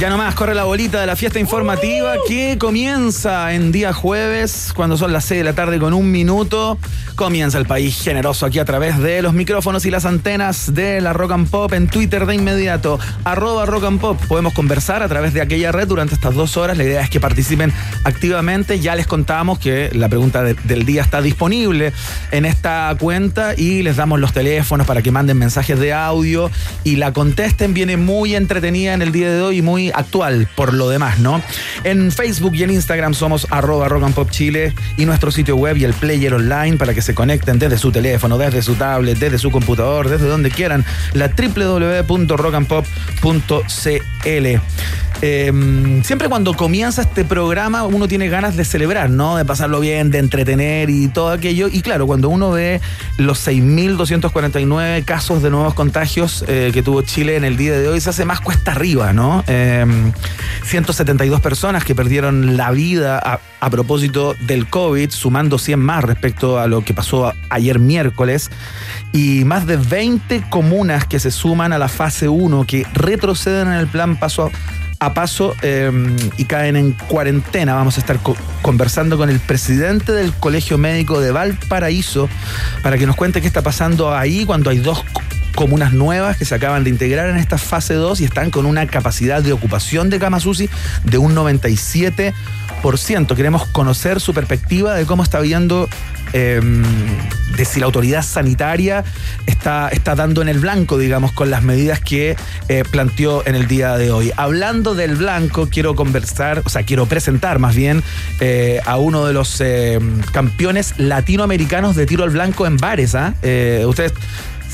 Ya nomás corre la bolita de la fiesta informativa que comienza en día jueves, cuando son las 6 de la tarde con un minuto. Comienza el país generoso aquí a través de los micrófonos y las antenas de la Rock and Pop en Twitter de inmediato. Arroba Rock and Pop. Podemos conversar a través de aquella red durante estas dos horas. La idea es que participen activamente. Ya les contamos que la pregunta de- del día está disponible en esta cuenta y les damos los teléfonos para que manden mensajes de audio y la contesten. Viene muy entretenida en el día de hoy y muy actual por lo demás, ¿no? En Facebook y en Instagram somos arroba Rock and Pop Chile y nuestro sitio web y el player online para que se conecten desde su teléfono, desde su tablet, desde su computador, desde donde quieran, la www.rockandpop.cl. Eh, siempre cuando comienza este programa uno tiene ganas de celebrar, ¿no? De pasarlo bien, de entretener y todo aquello. Y claro, cuando uno ve los 6.249 casos de nuevos contagios eh, que tuvo Chile en el día de hoy, se hace más cuesta arriba, ¿no? Eh, 172 personas que perdieron la vida a, propósito del COVID, sumando 100 más respecto a lo que pasó ayer miércoles. Y más de 20 comunas que se suman a la fase 1, que retroceden en el plan paso a a paso eh, y caen en cuarentena. Vamos a estar co- conversando con el presidente del Colegio Médico de Valparaíso para que nos cuente qué está pasando ahí cuando hay dos comunas nuevas que se acaban de integrar en esta fase 2 y están con una capacidad de ocupación de camas UCI de un 97%. Queremos conocer su perspectiva de cómo está viendo eh, de si la autoridad sanitaria está, está dando en el blanco, digamos, con las medidas que eh, planteó en el día de hoy. Hablando del blanco, quiero conversar, o sea, quiero presentar más bien eh, a uno de los eh, campeones latinoamericanos de tiro al blanco en bares. ¿ah? Eh, ustedes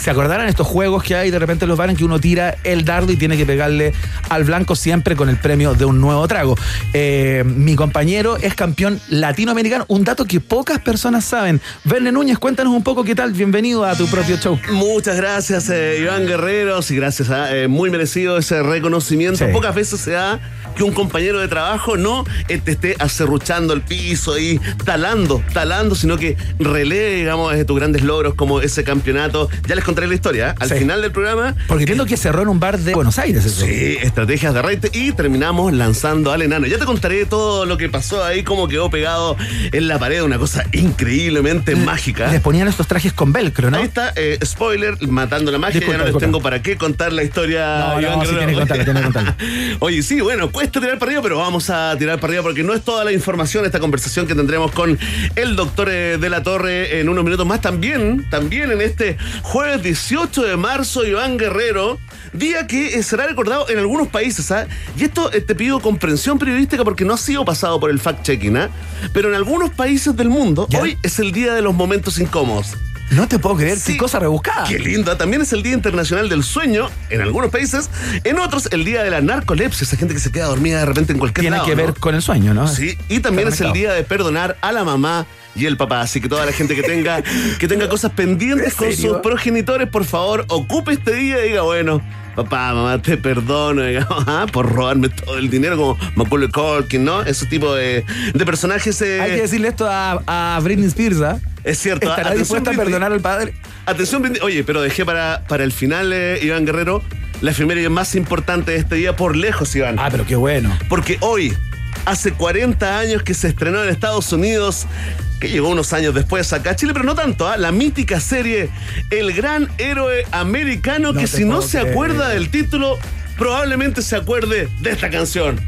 ¿Se acordarán estos juegos que hay de repente en los bares en que uno tira el dardo y tiene que pegarle al blanco siempre con el premio de un nuevo trago? Eh, mi compañero es campeón latinoamericano, un dato que pocas personas saben. Verne Núñez, cuéntanos un poco qué tal. Bienvenido a tu propio show. Muchas gracias, eh, Iván Guerreros, y gracias a eh, muy merecido ese reconocimiento. Sí. Pocas veces se da que un compañero de trabajo no eh, te esté acerruchando el piso y talando, talando, sino que relee, digamos, eh, tus grandes logros como ese campeonato. Ya les contaré la historia. ¿eh? Al Sí. final del programa. Porque entiendo que cerró en un bar de Buenos Aires eso. Sí, estrategias de raite y terminamos lanzando al enano. Ya te contaré todo lo que pasó ahí, cómo quedó pegado en la pared, una cosa increíblemente mágica. Les ponían estos trajes con velcro, ¿no? Ahí está, eh, spoiler, matando la magia. Disculpa, ya no les disculpa. tengo para qué contar la historia. No, Iván no, sí tiene que contarla, tiene que contarla. Oye, sí, bueno, cuesta tirar para arriba, pero vamos a tirar para arriba porque no es toda la información, esta conversación que tendremos con el doctor eh, de la Torre en unos minutos más. También, también en este jueves 18 de marzo, Iván Guerrero. Día que eh, será recordado en algunos países, ¿ah? Y esto eh, te pido comprensión periodística porque no ha sido pasado por el fact-checking, ¿ah? Pero en algunos países del mundo, ¿Ya? hoy es el día de los momentos incómodos. No te puedo creer, Sí. qué cosa rebuscada. Qué lindo. También es el Día Internacional del Sueño en algunos países. En otros, el Día de la Narcolepsia, esa gente que se queda dormida de repente en cualquier Tiene lado, que ¿no? ver con el sueño, ¿no? Sí, y también es el día de perdonar a la mamá y el papá. Así que toda la gente que tenga, que tenga cosas pendientes ¿En con sus progenitores, por favor, ocupe este día y diga, bueno, papá, mamá, te perdono, digamos, ah, por robarme todo el dinero, como Macaulay Culkin, ¿no? Ese tipo de, de personajes. eh, Hay que decirle esto a, a Britney Spears, ¿ah? es cierto. ¿Estará dispuesta a perdonar al padre? Atención, Britney. Oye, pero dejé para, para el final, eh, Iván Guerrero, la efeméride más importante de este día por lejos, Iván. Ah, pero qué bueno. Porque hoy, hace 40 años que se estrenó en Estados Unidos, que llegó unos años después acá a Chile, pero no tanto, ¿ah? la mítica serie El Gran Héroe Americano, No que si no se acuerda del título, probablemente se acuerde de esta canción.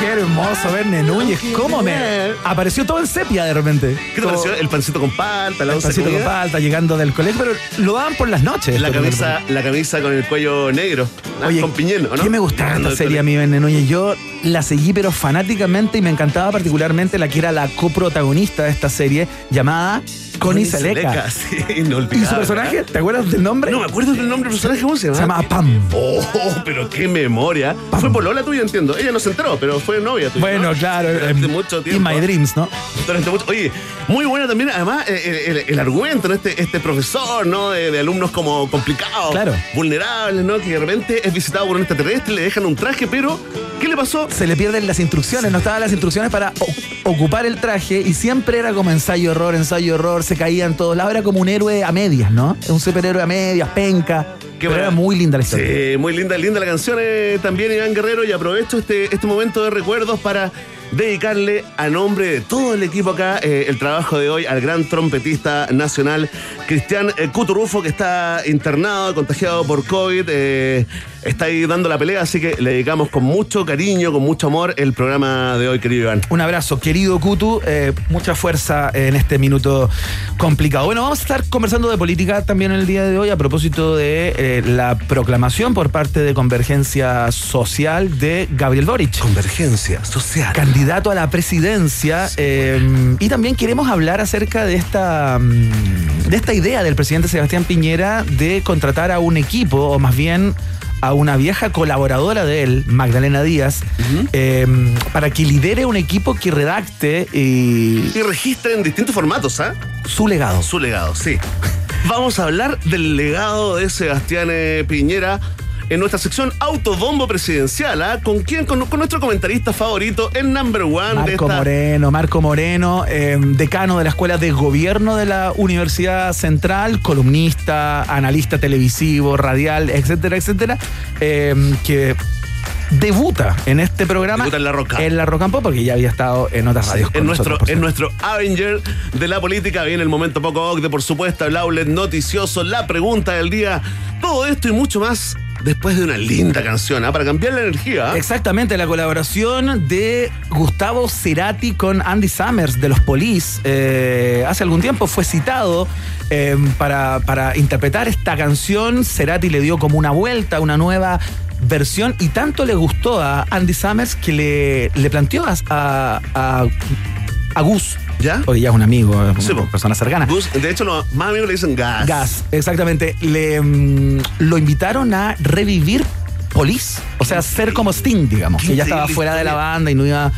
Qué hermoso ver Núñez. ¿Cómo me apareció todo en sepia de repente? ¿Qué te pareció? El pancito con palta, la El pancito con palta, llegando del colegio, pero lo daban por las noches. La esto, camisa, la camisa con el cuello negro, ah, Oye, con piñeno, ¿no? ¿Qué me gustaba Llegando esta del serie a mí, Ben Núñez? Yo la seguí, pero fanáticamente, y me encantaba particularmente la que era la coprotagonista de esta serie, llamada Connie Seleca. Sí, ¿Y su personaje? ¿Te acuerdas del nombre? No me acuerdo del nombre del personaje, ¿cómo se llama? Se llama Pam. Oh, pero qué memoria. Fue polola tuya, entiendo. Ella no se enteró, pero fue novia tuya. Bueno, ¿no? claro. Durante em, mucho In tiempo. My Dreams, ¿no? Durante mucho- Oye, muy buena también, además, eh, el, el- el argumento, ¿no? Este, este profesor, ¿no? De, de alumnos como complicados, Claro. vulnerables, ¿no? Que de repente es visitado por un extraterrestre, le dejan un traje, pero ¿qué le pasó? Se le pierden las instrucciones, no estaban las instrucciones para ocupar el traje y siempre era como ensayo error, ensayo error, se caía en todos lados, era como un héroe a medias, ¿no? Un superhéroe a medias, penca. Qué pero era muy linda la historia. Sí, muy linda, linda la canción eh, también, Iván Guerrero, y aprovecho este, este momento de recuerdos para dedicarle a nombre de todo el equipo acá eh, el trabajo de hoy al gran trompetista nacional Cristian eh, Cuturufo, que está internado, contagiado por COVID, eh, está ahí dando la pelea, así que le dedicamos con mucho cariño, con mucho amor el programa de hoy, querido Iván. Un abrazo, querido Kutu. eh, mucha fuerza en este minuto complicado. Bueno, vamos a estar conversando de política también el día de hoy a propósito de eh, la proclamación por parte de Convergencia Social de Gabriel Boric. Convergencia social. candidato a la presidencia eh, y también queremos hablar acerca de esta mm, de esta idea del presidente Sebastián Piñera de contratar a un equipo o más bien a una vieja colaboradora de él, Magdalena Díaz, eh, para que lidere un equipo que redacte y Y registra en distintos formatos, ¿ah? su legado. Su legado, sí. Vamos a hablar del legado de Sebastián eh, Piñera en nuestra sección Autobombo Presidencial. ¿ah? ¿Con quién? Con, con nuestro comentarista favorito, el number one de Marco esta. Moreno, Marco Moreno, eh, decano de la Escuela de Gobierno de la Universidad Central, columnista, analista televisivo, radial, etcétera, etcétera, eh, que debuta en este programa. Debuta en La Roca. En La Roca and Pop, porque ya había estado en otras radios. con En nuestro, nosotros, en nuestro Avenger de la política viene el momento poco ocde, por supuesto, el outlet noticioso, la pregunta del día, todo esto y mucho más después de una linda canción, ¿ah? para cambiar la energía. ¿ah? Exactamente, la colaboración de Gustavo Cerati con Andy Summers de los Police eh, hace algún tiempo fue citado eh, para, para interpretar esta canción. Cerati le dio como una vuelta, una nueva versión y tanto le gustó a Andy Summers que le, le planteó a, a- a Gus, ¿Ya? hoy ya es un amigo, es Sí, una po. persona cercana. Gus, de hecho, los más amigos le dicen gas. Gas, exactamente. Le, mm, lo invitaron a revivir Police. O sea, ser como Sting, digamos. Que ya estaba fuera de la banda y no iba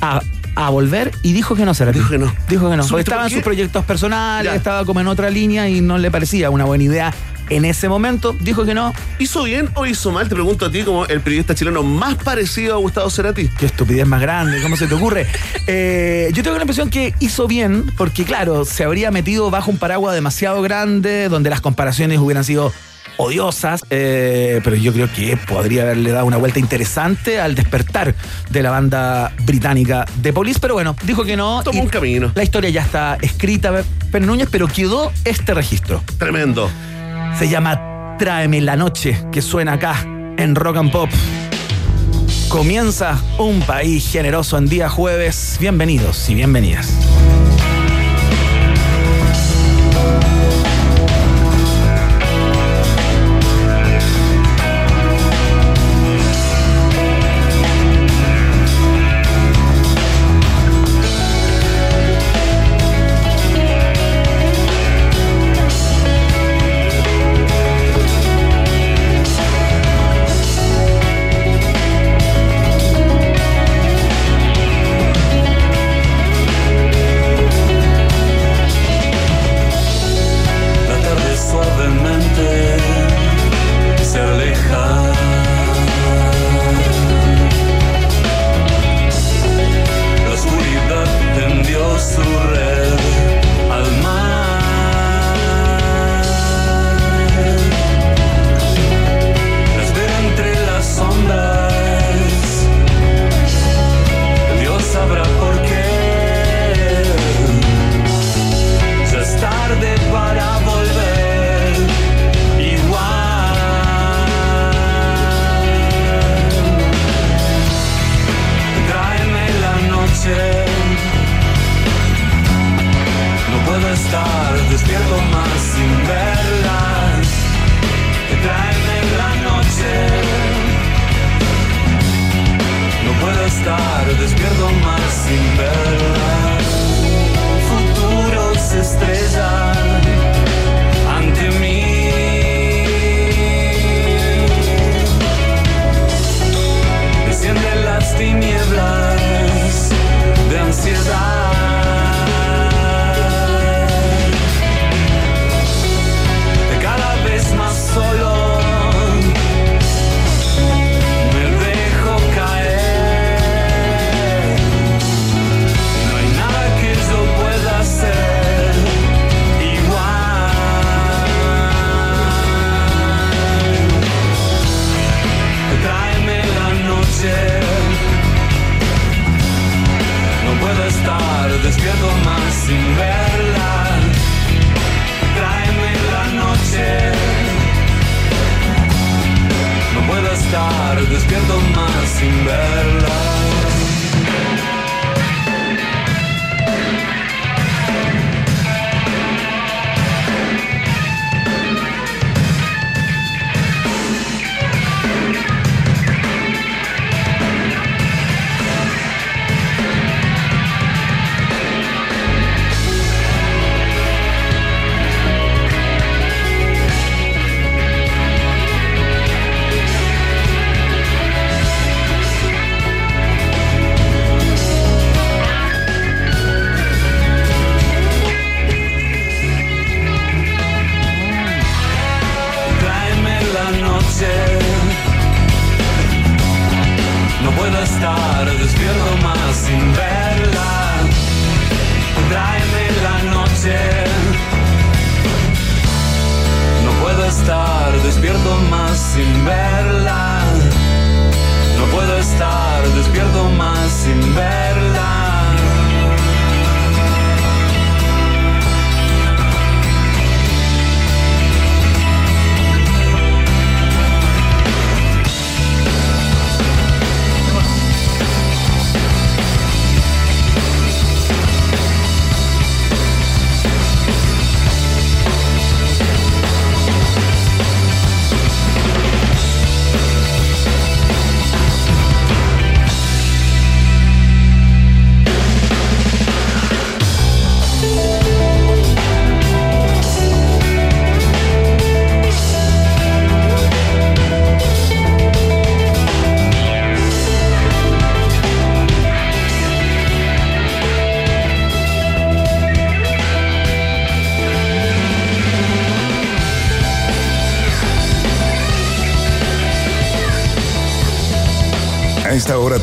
a, a volver. Y dijo que no, será Dijo que no. Dijo que no. Porque ¿Supiste estaba en sus proyectos personales, Ya. estaba como en otra línea y no le parecía una buena idea en ese momento. Dijo que no. ¿Hizo bien o hizo mal? Te pregunto a ti como el periodista chileno más parecido a Gustavo Cerati. Qué estupidez más grande, ¿cómo se te ocurre? Eh, yo tengo la impresión que hizo bien, porque claro, se habría metido bajo un paraguas demasiado grande, donde las comparaciones hubieran sido odiosas, eh, pero yo creo que podría haberle dado una vuelta interesante al despertar de la banda británica de Police, pero bueno, dijo que no. Tomó un camino. La historia ya está escrita, Núñez, pero quedó este registro. Tremendo. Se llama Tráeme la noche, que suena acá en Rock and Pop. Comienza un país generoso en día jueves. Bienvenidos y bienvenidas.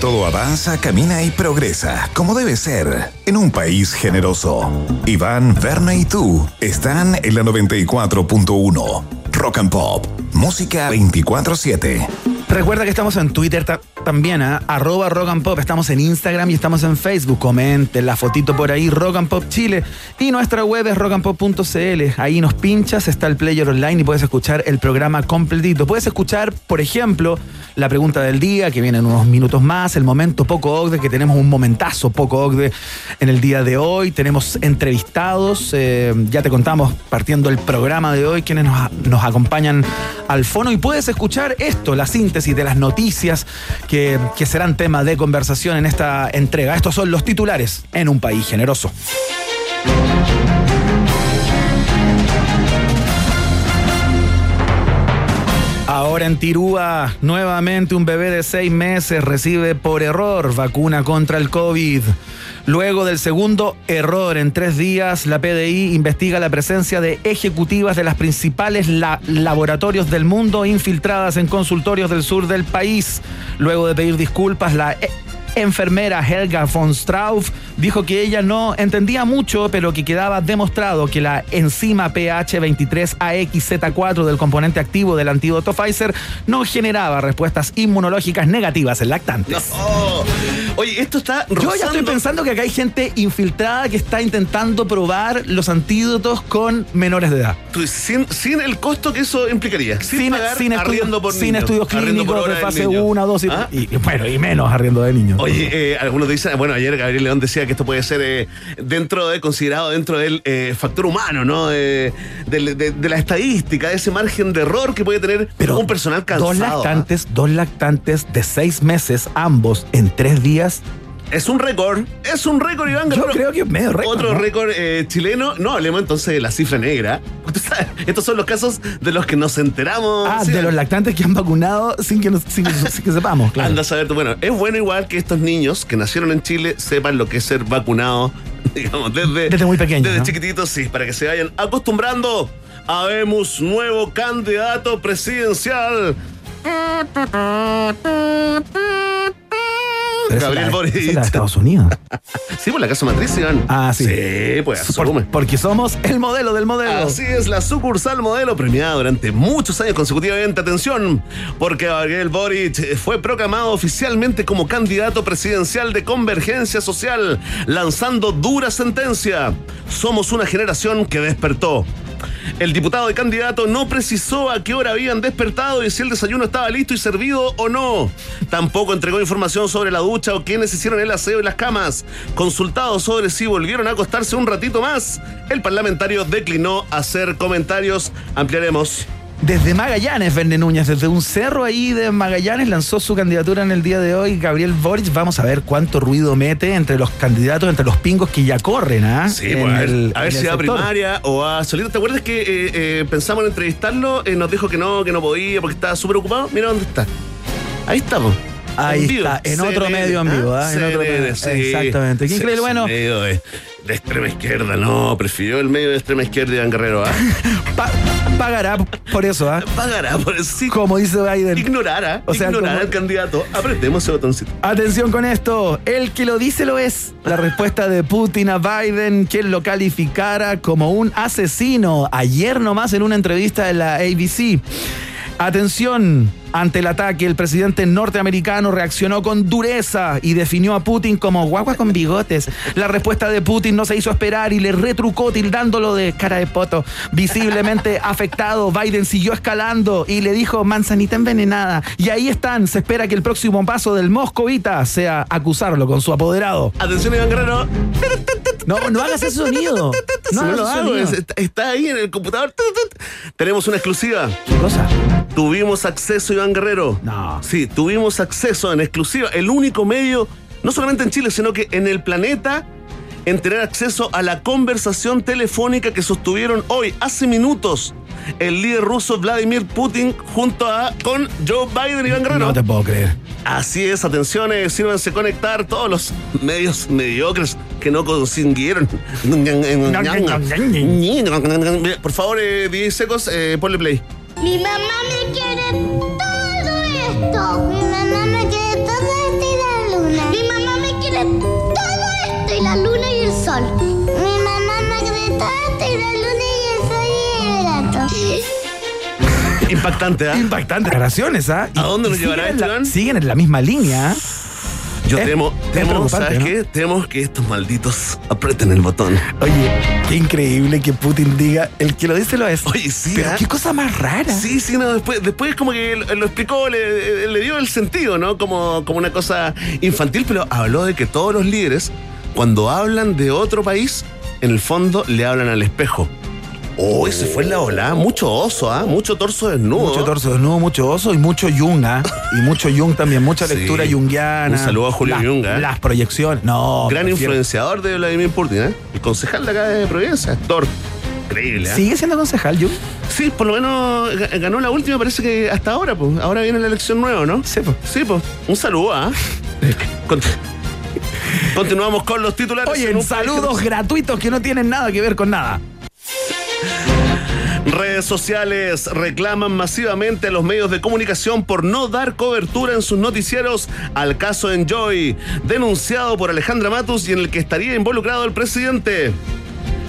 Todo avanza, camina y progresa, como debe ser, en un país generoso. Iván, Verna y tú están en la 94.1. Rock and Pop, música 24-7. Recuerda que estamos en Twitter también, ¿eh? arroba rock and pop. Estamos en Instagram y estamos en Facebook. Comenten la fotito por ahí, Rock and Pop Chile. Y nuestra web es rockandpop.cl. Ahí nos pinchas, está el player online y puedes escuchar el programa completito. Puedes escuchar, por ejemplo, la pregunta del día, que viene en unos minutos más, el momento poco OCDE, que tenemos un momentazo poco OCDE en el día de hoy. Tenemos entrevistados, eh, ya te contamos partiendo el programa de hoy, quienes nos, acompañan al fono. Y puedes escuchar esto, la síntesis de las noticias que, que serán tema de conversación en esta entrega. Estos son los titulares en un país generoso. Ahora en Tirúa, nuevamente un bebé de seis meses recibe por error vacuna contra el COVID. Luego del segundo error en tres días, la PDI investiga la presencia de ejecutivas de las principales laboratorios del mundo infiltradas en consultorios del sur del país. Luego de pedir disculpas, la enfermera Helga von Strauff dijo que ella no entendía mucho, pero que quedaba demostrado que la enzima PH23AXZ4 del componente activo del antídoto Pfizer no generaba respuestas inmunológicas negativas en lactantes. Oye, esto está Yo ya estoy pensando que acá hay gente infiltrada que está intentando probar los antídotos con menores de edad. Sin, sin el costo que eso implicaría. Sin, Sin, pagar sin por sin estudios por clínicos de fase niño. 1, 2 y, ¿Ah? y- y bueno, y menos arriendo de niños. Oye, eh, algunos dicen, bueno, ayer Gabriel León decía que esto puede ser eh, dentro de, considerado dentro del eh, factor humano, ¿no? De, de la estadística, de ese margen de error que puede tener un personal cansado. Dos ¿ah? lactantes, dos lactantes de seis meses, ambos en tres días. Es un récord, es un récord, Iván Yo creo que es medio récord. Otro ¿no? récord eh, chileno. No, hablemos entonces de la cifra negra. Estos son los casos de los que nos enteramos. Ah, ¿sí? de los lactantes que han vacunado sin que, nos- sin que, sin que sepamos, claro. Anda a saber tú. Bueno, es bueno igual que estos niños que nacieron en Chile sepan lo que es ser vacunados, digamos, desde, Desde muy pequeños, Desde ¿no? chiquititos, sí, para que se vayan acostumbrando. Habemos nuevo candidato presidencial. Pero Gabriel Boric. es la de Estados Unidos. Sí, por la casa matriz, Iván. Ah, sí. Sí, pues Por- asume. porque somos el modelo del modelo. Así es, la sucursal modelo premiada durante muchos años consecutivamente. Atención, porque Gabriel Boric fue proclamado oficialmente como candidato presidencial de Convergencia Social, lanzando dura sentencia. Somos una generación que despertó. El diputado y candidato no precisó a qué hora habían despertado y si el desayuno estaba listo y servido o no. Tampoco entregó información sobre la ducha o quiénes hicieron el aseo y las camas. Consultado sobre si volvieron a acostarse un ratito más, el parlamentario declinó hacer comentarios. Ampliaremos. Desde Magallanes, Verne Núñez, desde un cerro ahí de Magallanes lanzó su candidatura en el día de hoy. Gabriel Boric, vamos a ver cuánto ruido mete entre los candidatos, entre los pingos que ya corren, ¿ah? Sí, En pues, a ver, el- a ver en el si va a primaria o a solita. ¿Te acuerdas que eh, eh, pensamos en entrevistarlo? Eh, nos dijo que no, que no podía porque estaba súper ocupado. Mira dónde está. Ahí estamos. Ahí En está, en otro medio en vivo, ¿ah? En otro CNN, medio. sí. Exactamente. Qué increíble, sí, bueno. medio de, de extrema izquierda, no. Prefirió el medio de extrema izquierda Iván Guerrero, ¿ah? Pa- pagará por eso, ¿ah? Pagará por eso. Sí, Como dice Biden. ignorara, O sea, ignorara como- al candidato. Apretemos ese botoncito. Atención con esto, el que lo dice lo es. La respuesta de Putin a Biden, quien lo calificara como un asesino ayer nomás en una entrevista de la ABC. Atención, ante el ataque, el presidente norteamericano reaccionó con dureza y definió a Putin como guagua con bigotes. La respuesta de Putin no se hizo esperar y le retrucó tildándolo de cara de poto. Visiblemente afectado, Biden siguió escalando y le dijo manzanita envenenada. Y ahí están, se espera que el próximo paso del moscovita sea acusarlo con su apoderado. Atención, Iván Guerrero. No, no hagas ese sonido. No hagas lo hago, está ahí en el computador. Tenemos una exclusiva. ¿Qué cosa? Tuvimos acceso, Iván Guerrero. No. Sí, tuvimos acceso en exclusiva. El único medio, no solamente en Chile, sino que en el planeta, en tener acceso a la conversación telefónica que sostuvieron hoy, hace minutos, el líder ruso Vladimir Putin junto a con Joe Biden, Iván Guerrero. No te puedo creer. Así es, atención, eh, sírvanse conectar todos los medios mediocres que no consiguieron. Por favor, eh, 10 secos, eh, ponle play. Mi mamá me quiere esto. Mi mamá me quiere todo esto y la luna. Mi mamá me quiere todo esto y la luna y el sol. Mi mamá me quiere todo esto y la luna y el sol y el gato. Impactante, ¿ah? Impactantes declaraciones, ¿ah? ¿A dónde nos llevará siguen en la-? Siguen en la misma línea. Yo Es- temo, temo, ¿sabes ¿no? qué? Temo que estos malditos aprieten el botón. Oye, qué increíble que Putin diga, el que lo dice lo es. Oye, sí, Pero ¿ah? qué cosa más rara. Sí, sí, no, después, después como que lo, lo explicó, le, le dio el sentido, ¿no? Como, como una cosa infantil, pero habló de que todos los líderes, cuando hablan de otro país, en el fondo le hablan al espejo. Oh, se fue en la ola, mucho oso, ¿ah? Mucho torso desnudo. Mucho torso desnudo, mucho oso y mucho Jung, ¿ah? Y mucho Jung también, mucha Sí. lectura junguiana. Un saludo a Julio Jung, ¿eh? Las proyecciones. No. Gran influenciador de Vladimir Putin, ¿eh? El concejal de acá de Providencia, actor. Increíble, ¿eh? ¿Sigue siendo concejal Jung? Sí, por lo menos ga- ganó la última, parece que hasta ahora, pues. Ahora viene la elección nueva, ¿no? Sí, pues. Sí, pues. Un saludo, ¿ah? Cont- Continuamos con los titulares. Oye, en saludos gratuitos que no tienen nada que ver con nada. Redes sociales reclaman masivamente a los medios de comunicación por no dar cobertura en sus noticieros al caso Enjoy, denunciado por Alejandra Matus y en el que estaría involucrado el presidente.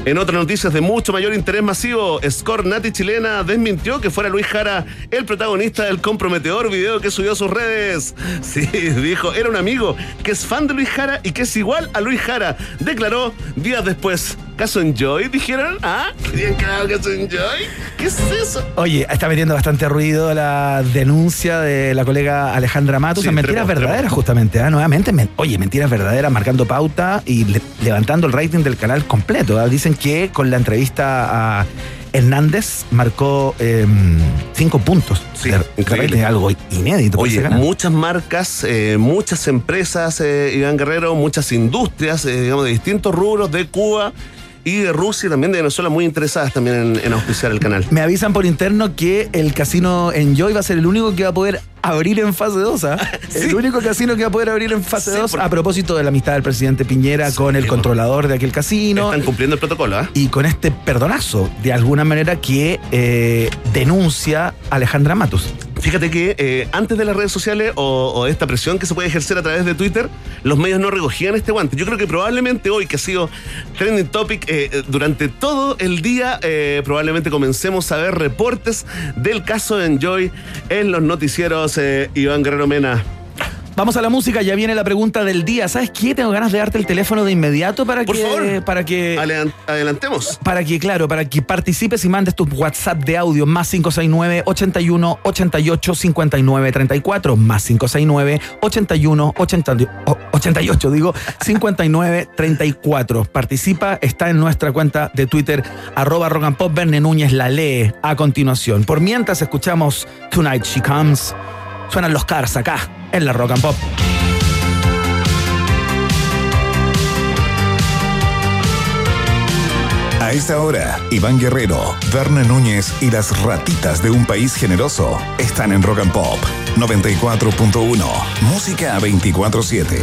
En otras noticias de mucho mayor interés masivo, Score Nati chilena desmintió que fuera Luis Jara el protagonista del comprometedor video que subió a sus redes. Sí, dijo, era un amigo que es fan de Luis Jara y que es igual a Luis Jara. Declaró días después. ¿Caso Enjoy? Dijeron, ¿ah? ¿Querían claro Caso Enjoy? ¿Qué es eso? Oye, está metiendo bastante ruido la denuncia de la colega Alejandra Matos Sí, en mentiras verdaderas, justamente. ¿ah? Nuevamente, men- oye, mentiras verdaderas, marcando pauta y le- levantando el rating del canal completo. ¿ah? Dicen que con la entrevista a Hernández marcó eh, cinco puntos. Sí, increíble. algo inédito. Oye, muchas marcas, eh, muchas empresas, eh, Iván Guerrero, muchas industrias, eh, digamos, de distintos rubros de Cuba y de Rusia y también de Venezuela muy interesadas también en, en auspiciar el canal. Me avisan por interno que el casino Enjoy va a ser el único que va a poder abrir en fase 2. ¿ah? El único casino que va a poder abrir en fase Sí, 2 porque- a propósito de la amistad del presidente Piñera con el controlador de aquel casino. Están cumpliendo el protocolo, ¿ah? Y con este perdonazo, de alguna manera, que eh, denuncia Alejandra Matus. Fíjate que eh, antes de las redes sociales o, esta presión que se puede ejercer a través de Twitter, los medios no recogían este guante. Yo creo que probablemente hoy, que ha sido trending topic eh, eh, durante todo el día, probablemente comencemos a ver reportes del caso de Enjoy en los noticieros Iván Guerrero Mena. Vamos a la música, ya viene la pregunta del día. ¿Sabes qué? Tengo ganas de darte el teléfono de inmediato para Por que. favor. Para que. Adelan- adelantemos. Para que, claro, para que participes y mandes tus WhatsApp de audio más 569 81 88 59 34 más 569 81 80 o- 88 digo 59 34 participa está en nuestra cuenta de Twitter arroba rock and pop Verne Núñez la lee a continuación por mientras escuchamos Tonight She Comes suenan los cars acá en la rock and pop A esta hora, Iván Guerrero, Verne Núñez y las ratitas de un país generoso están en Rock and Pop 94.1. Música 24-7.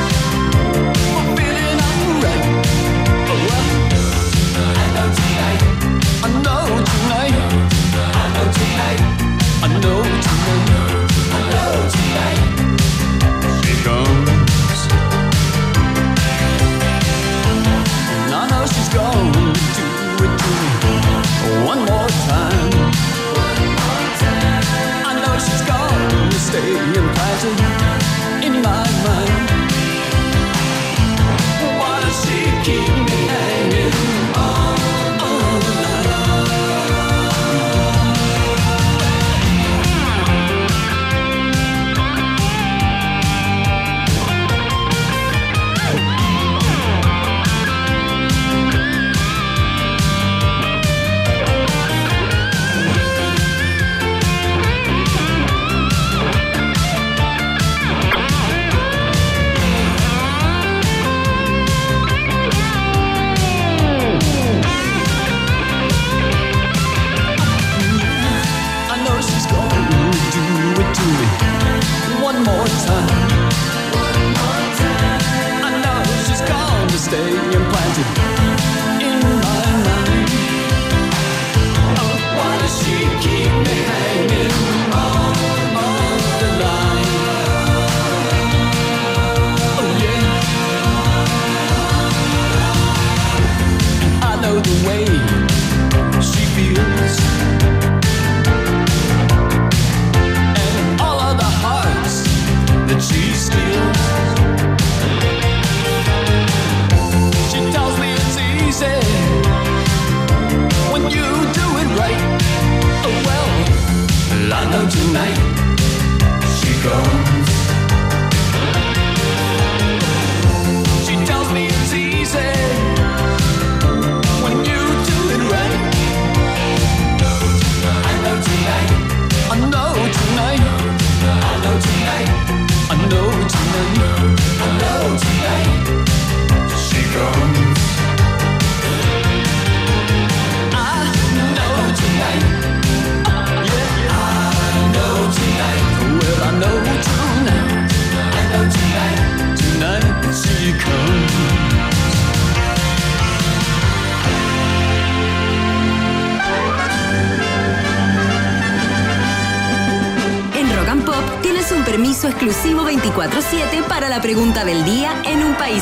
one more time. I know she's gonna stay in Pasadena.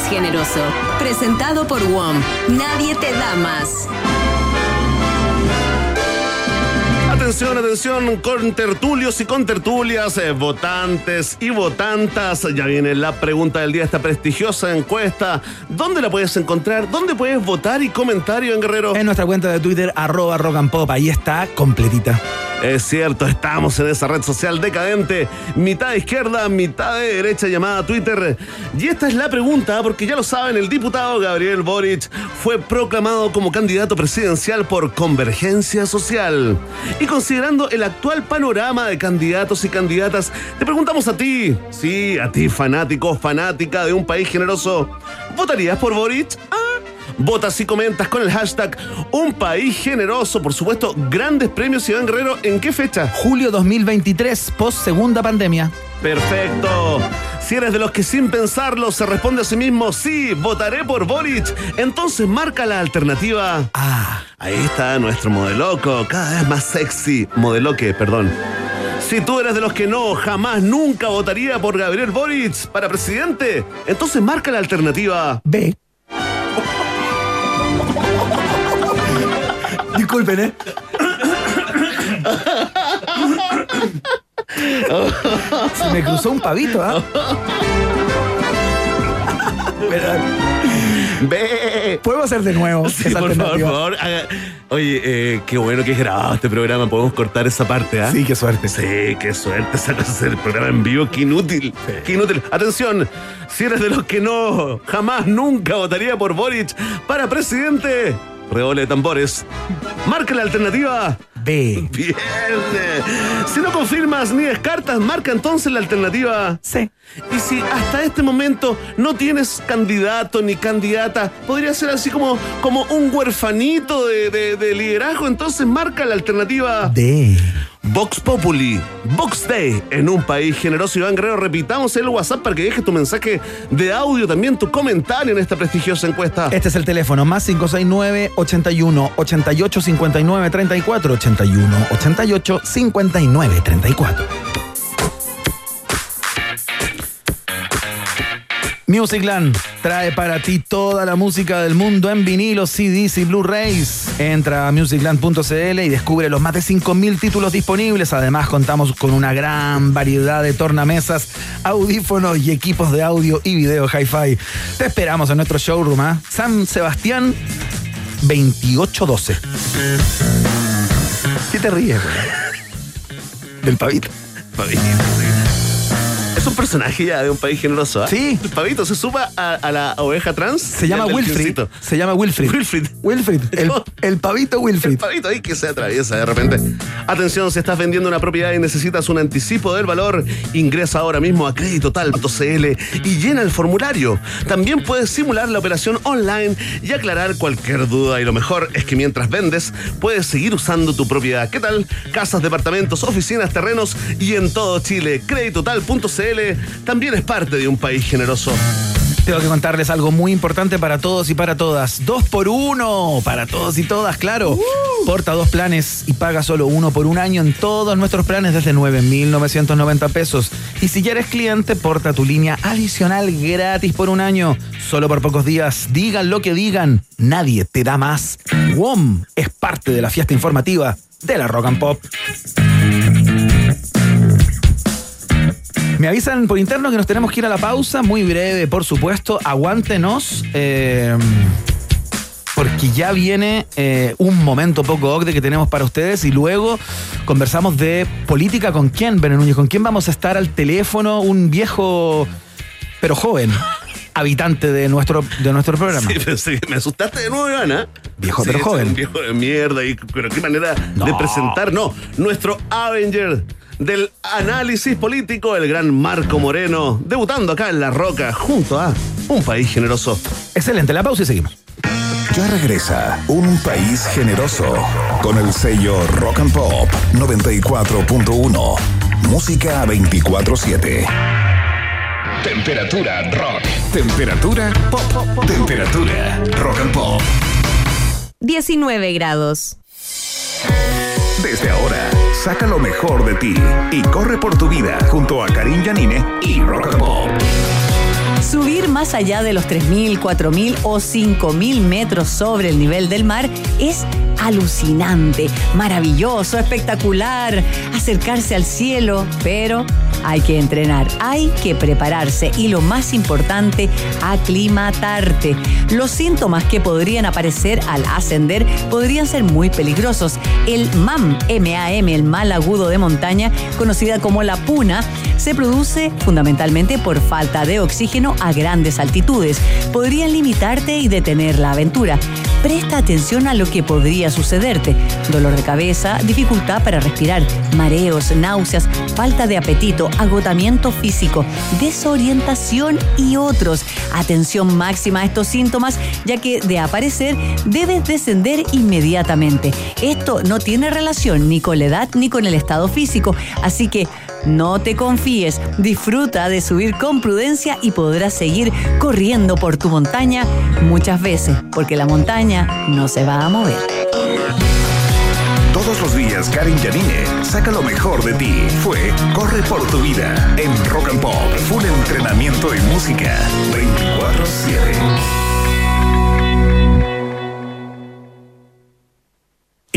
Generoso. Presentado por WOM. Nadie te da más. Atención, atención, con tertulios y con tertulias, eh, votantes y votantas. Ya viene la pregunta del día, esta prestigiosa encuesta. ¿Dónde la puedes encontrar? ¿Dónde puedes votar y comentario en Guerrero? En nuestra cuenta de Twitter, arroba rock and pop, ahí está completita. Es cierto, estamos en esa red social decadente, mitad de izquierda, mitad de derecha llamada Twitter. Y esta es la pregunta, porque ya lo saben, el diputado Gabriel Boric fue proclamado como candidato presidencial por Convergencia Social. Y considerando el actual panorama de candidatos y candidatas, te preguntamos a ti, sí, a ti fanático, fanática de un país generoso, ¿votarías por Boric? Ah, Votas y comentas con el hashtag Un País Generoso. Por supuesto, grandes premios Iván Guerrero. ¿En qué fecha? Julio 2023, post segunda pandemia. Perfecto. Si eres de los que sin pensarlo se responde a sí mismo, sí, votaré por Boric, entonces marca la alternativa. Ah, Ahí está nuestro modeloco, cada vez más sexy. Modeloque, perdón. Si tú eres de los que no, jamás, nunca votaría por Gabriel Boric para presidente, entonces marca la alternativa. B. Disculpen, ¿eh? Se me cruzó un pavito, ¿ah? Ve. ¿Podemos hacer de nuevo Sí, por favor, por alternativa? favor. haga- Oye, eh, qué bueno que es grabado este programa. Podemos cortar esa parte, ¿ah? Sí, qué suerte. Sí, qué suerte sacas hacer el programa en vivo, qué inútil. Qué inútil. Atención, si eres de los que no, jamás, nunca votaría por Boric para presidente, redoble de tambores, marca la alternativa. B. Bien. Si no confirmas ni descartas, marca entonces la alternativa. C. Y si hasta este momento no tienes candidato ni candidata, podría ser así como, como un huerfanito de, de- de liderazgo, entonces marca la alternativa. D. Vox Populi, Vox Day, en un país generoso. Iván Guerrero, repitamos el WhatsApp para que dejes tu mensaje de audio, también tu comentario en esta prestigiosa encuesta. Este es el teléfono, más 569 81 88 59 34 81 88 59 34. Musicland trae para ti toda la música del mundo en vinilos, CDs y Blu-rays. Entra a musicland.cl y descubre los más de 5.000 títulos disponibles. Además, contamos con una gran variedad de tornamesas, audífonos y equipos de audio y video hi-fi. Te esperamos en nuestro showroom, ¿ah? San Sebastián 2812. ¿Qué te ríes, güey? Del pavito. Pavito. Es un personaje ya de un país generoso, ¿ah? Sí. El pavito se suma a, a la oveja trans. Se llama Wilfrid. Se llama Wilfrid. Wilfrid. Wilfrid. El, el pavito El Wilfrid. pavito ahí que se atraviesa de repente. Atención, si estás vendiendo una propiedad y necesitas un anticipo del valor, ingresa ahora mismo a creditotal.cl y llena el formulario. También puedes simular la operación online y aclarar cualquier duda. Y lo mejor es que mientras vendes, puedes seguir usando tu propiedad. ¿Qué tal? Casas, departamentos, oficinas, terrenos y en todo Chile. Creditotal.cl también es parte de un país generoso. Tengo que contarles algo muy importante para todos y para todas. Dos por uno para todos y todas, claro. Porta dos planes y paga solo uno por un año en todos nuestros planes desde 9,990 pesos. Y si ya eres cliente, porta tu línea adicional gratis por un año. Solo por pocos días. Digan lo que digan, nadie te da más. WOM es parte de la fiesta informativa de la Rock and Pop. Me avisan por interno que nos tenemos que ir a la pausa, muy breve, por supuesto. Aguántenos. eh, porque ya viene eh, un momento poco ocde que tenemos para ustedes y luego conversamos de política con quién, Núñez, con quién vamos a estar al teléfono, un viejo pero joven habitante de nuestro, de nuestro programa. Sí, pero sí, me asustaste de nuevo, Ivana. Viejo, Sí, pero joven. Un viejo de mierda. Y, pero qué manera de presentar. No, nuestro Avenger del análisis político, el gran Marco Moreno, debutando acá en La Roca, junto a un país generoso. Excelente, la pausa y seguimos. Ya regresa Un País Generoso con el sello Rock and Pop 94.1. Música 24-7. Temperatura rock. Temperatura pop. Temperatura rock and pop. 19 grados. Desde ahora, saca lo mejor de ti y corre por tu vida junto a Karim Yanine y Rock and Pop. Subir más allá de los 3.000, 4.000 o 5.000 metros sobre el nivel del mar es alucinante, maravilloso, espectacular, acercarse al cielo, pero hay que entrenar, hay que prepararse y lo más importante, aclimatarte. Los síntomas que podrían aparecer al ascender podrían ser muy peligrosos. El MAM, MAM, el mal agudo de montaña, conocida como la puna, se produce fundamentalmente por falta de oxígeno a grandes altitudes. Podrían limitarte y detener la aventura. Presta atención a lo que podría sucederte. Dolor de cabeza, dificultad para respirar, mareos, náuseas, falta de apetito, agotamiento físico, desorientación y otros. Atención máxima a estos síntomas, ya que de aparecer debes descender inmediatamente. Esto no tiene relación ni con la edad ni con el estado físico, así que no te confíes, disfruta de subir con prudencia y podrás seguir corriendo por tu montaña muchas veces, porque la montaña no se va a mover. Todos los días, Karin Yanine saca lo mejor de ti. Fue Corre por tu vida en Rock and Pop. Full entrenamiento y música. 24-7.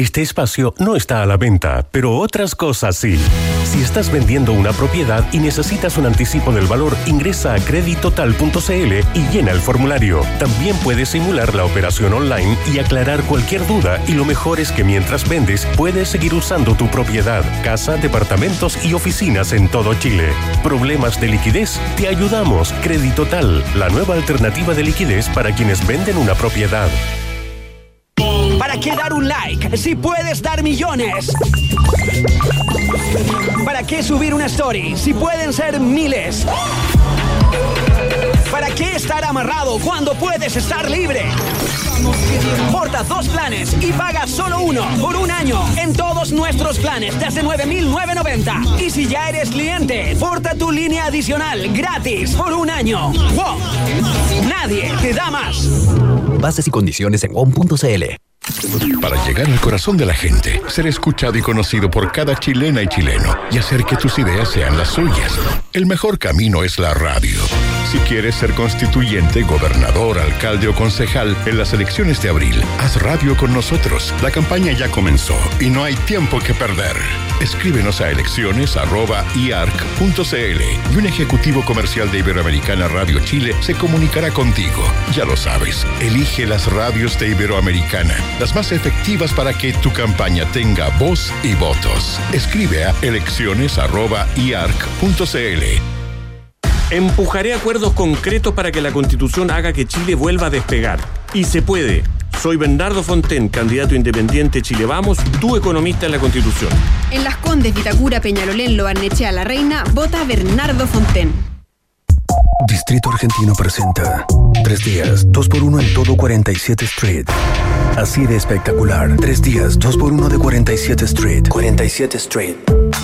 Este espacio no está a la venta, pero otras cosas sí. Si estás vendiendo una propiedad y necesitas un anticipo del valor, ingresa a creditotal.cl y llena el formulario. También puedes simular la operación online y aclarar cualquier duda y lo mejor es que mientras vendes puedes seguir usando tu propiedad, casa, departamentos y oficinas en todo Chile. ¿Problemas de liquidez? Te ayudamos. Creditotal, la nueva alternativa de liquidez para quienes venden una propiedad. ¿Para qué dar un like si puedes dar millones? ¿Para qué subir una story si pueden ser miles? ¿Para qué estar amarrado cuando puedes estar libre? Porta dos planes y paga solo uno por un año en todos nuestros planes desde 9.990. Y si ya eres cliente, porta tu línea adicional gratis por un año. Nadie te da más. Bases y condiciones en WOM.cl. Para llegar al corazón de la gente, ser escuchado y conocido por cada chilena y chileno y hacer que tus ideas sean las suyas. El mejor camino es la radio. Si quieres ser constituyente, gobernador, alcalde o concejal en las elecciones de abril, haz radio con nosotros. La campaña ya comenzó y no hay tiempo que perder. Escríbenos a elecciones.iarc.cl y un ejecutivo comercial de Iberoamericana Radio Chile se comunicará contigo. Ya lo sabes, elige las radios de Iberoamericana, las más efectivas para que tu campaña tenga voz y votos. Escribe a elecciones.iarc.cl. Empujaré acuerdos concretos para que la Constitución haga que Chile vuelva a despegar. Y se puede. Soy Bernardo Fonten, candidato independiente Chile Vamos, tu economista en la Constitución. En Las Condes, Vitacura, Peñalolén, Loarnechea, La Reina, vota Bernardo Fonten. Distrito Argentino presenta Tres días, dos por uno en todo 47 Street. Así de espectacular. Tres días, dos por uno de 47 Street. 47 Street.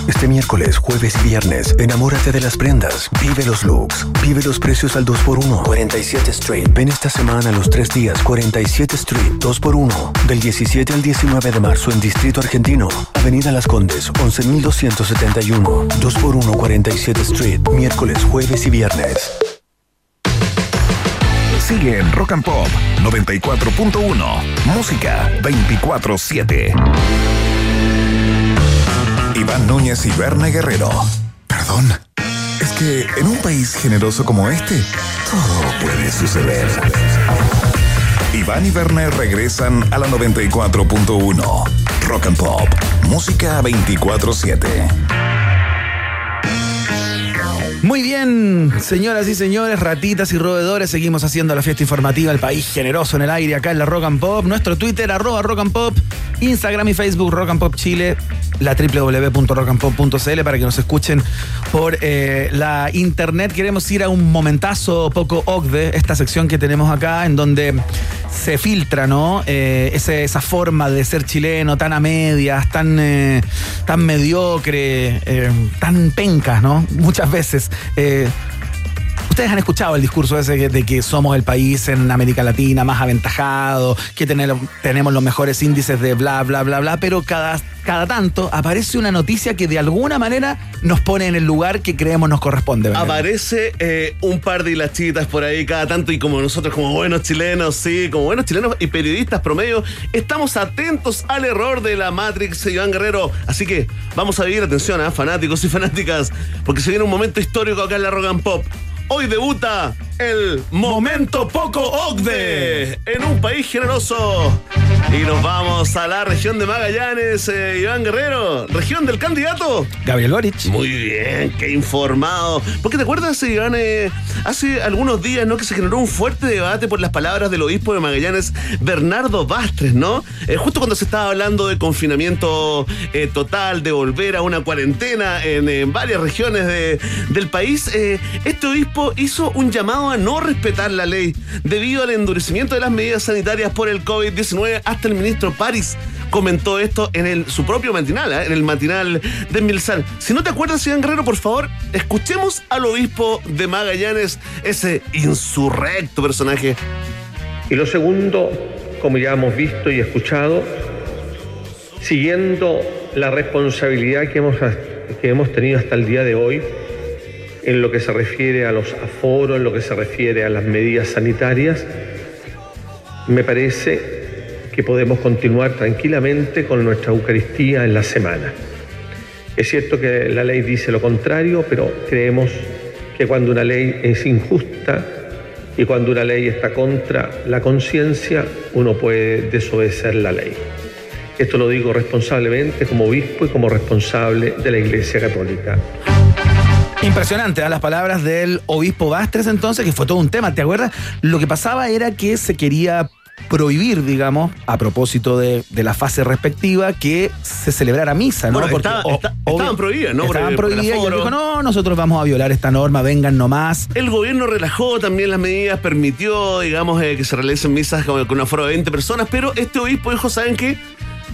Este miércoles, jueves y viernes, enamórate de las prendas. Vive los looks. Vive los precios al 2x1. 47 Street. Ven esta semana los tres días, 47 Street, 2x1. Del 17 al 19 de marzo en Distrito Argentino. Avenida Las Condes, 11271. 2x1, 47 Street. Miércoles, jueves y viernes. Sigue en Rock and Pop 94.1. Música 24-7. Iván Núñez y Berna Guerrero. Perdón. Es que en un país generoso como este, todo puede suceder. Iván y Berna regresan a la 94.1. Rock and Pop. Música 24-7. Muy bien, señoras y señores, ratitas y roedores, seguimos haciendo la fiesta informativa del país generoso en el aire acá en la Rock and Pop. Nuestro Twitter, arroba Rock Instagram y Facebook Rock and Pop Chile, la www.rockandpop.cl para que nos escuchen por eh, la internet. Queremos ir a un momentazo poco OCDE, esta sección que tenemos acá, en donde se filtra, ¿no? Eh, esa forma de ser chileno, tan a medias, tan, eh, tan mediocre, tan pencas, ¿no? Muchas veces. Eh, Ustedes han escuchado el discurso ese de que somos el país en América Latina más aventajado, que tenemos, los mejores índices de bla, bla, bla, bla, pero cada, cada tanto aparece una noticia que de alguna manera nos pone en el lugar que creemos nos corresponde. ¿verdad? Aparece eh, un par de hilachitas por ahí cada tanto y como nosotros como buenos chilenos, sí, como buenos chilenos y periodistas promedio, estamos atentos al error de la Matrix, Iván Guerrero. Así que vamos a vivir, atención, ¿ah? fanáticos y fanáticas, porque se viene un momento histórico acá en la Rock and Pop. Hoy debuta el Momento Poco Ogde en un país generoso. Y nos vamos a la región de Magallanes, eh, Iván Guerrero, región del candidato. Gabriel Boric. Muy bien, qué informado. Porque te acuerdas, Iván, eh, hace algunos días, ¿no? Que se generó un fuerte debate por las palabras del obispo de Magallanes, Bernardo Bastres, ¿no? Eh, justo cuando se estaba hablando de confinamiento eh, total, de volver a una cuarentena en, eh, varias regiones de- del país, este obispo hizo un llamado a no respetar la ley debido al endurecimiento de las medidas sanitarias por el COVID-19. Hasta el ministro París comentó esto en su propio matinal, ¿eh? en el matinal de Milsan. Si no te acuerdas, Iván Guerrero, por favor, escuchemos al obispo de Magallanes, ese insurrecto personaje. Y lo segundo, como ya hemos visto y escuchado, siguiendo la responsabilidad que hemos tenido hasta el día de hoy en lo que se refiere a los aforos, en lo que se refiere a las medidas sanitarias, me parece que podemos continuar tranquilamente con nuestra Eucaristía en la semana. Es cierto que la ley dice lo contrario, pero creemos que cuando una ley es injusta y cuando una ley está contra la conciencia, uno puede desobedecer la ley. Esto lo digo responsablemente como obispo y como responsable de la Iglesia Católica. Impresionante, ¿ah? las palabras del obispo Bastres entonces, que fue todo un tema, ¿te acuerdas? Lo que pasaba era que se quería prohibir, digamos, a propósito de, de la fase respectiva, que se celebrara misa, ¿no? Bueno, estaba- o- está- obvio- estaban prohibidas, ¿no? Estaban prohibidas y él dijo, no, nosotros vamos a violar esta norma, vengan nomás. El gobierno relajó también las medidas, permitió, digamos, eh, que se realicen misas con, con un aforo de 20 personas, pero este obispo dijo, ¿saben qué?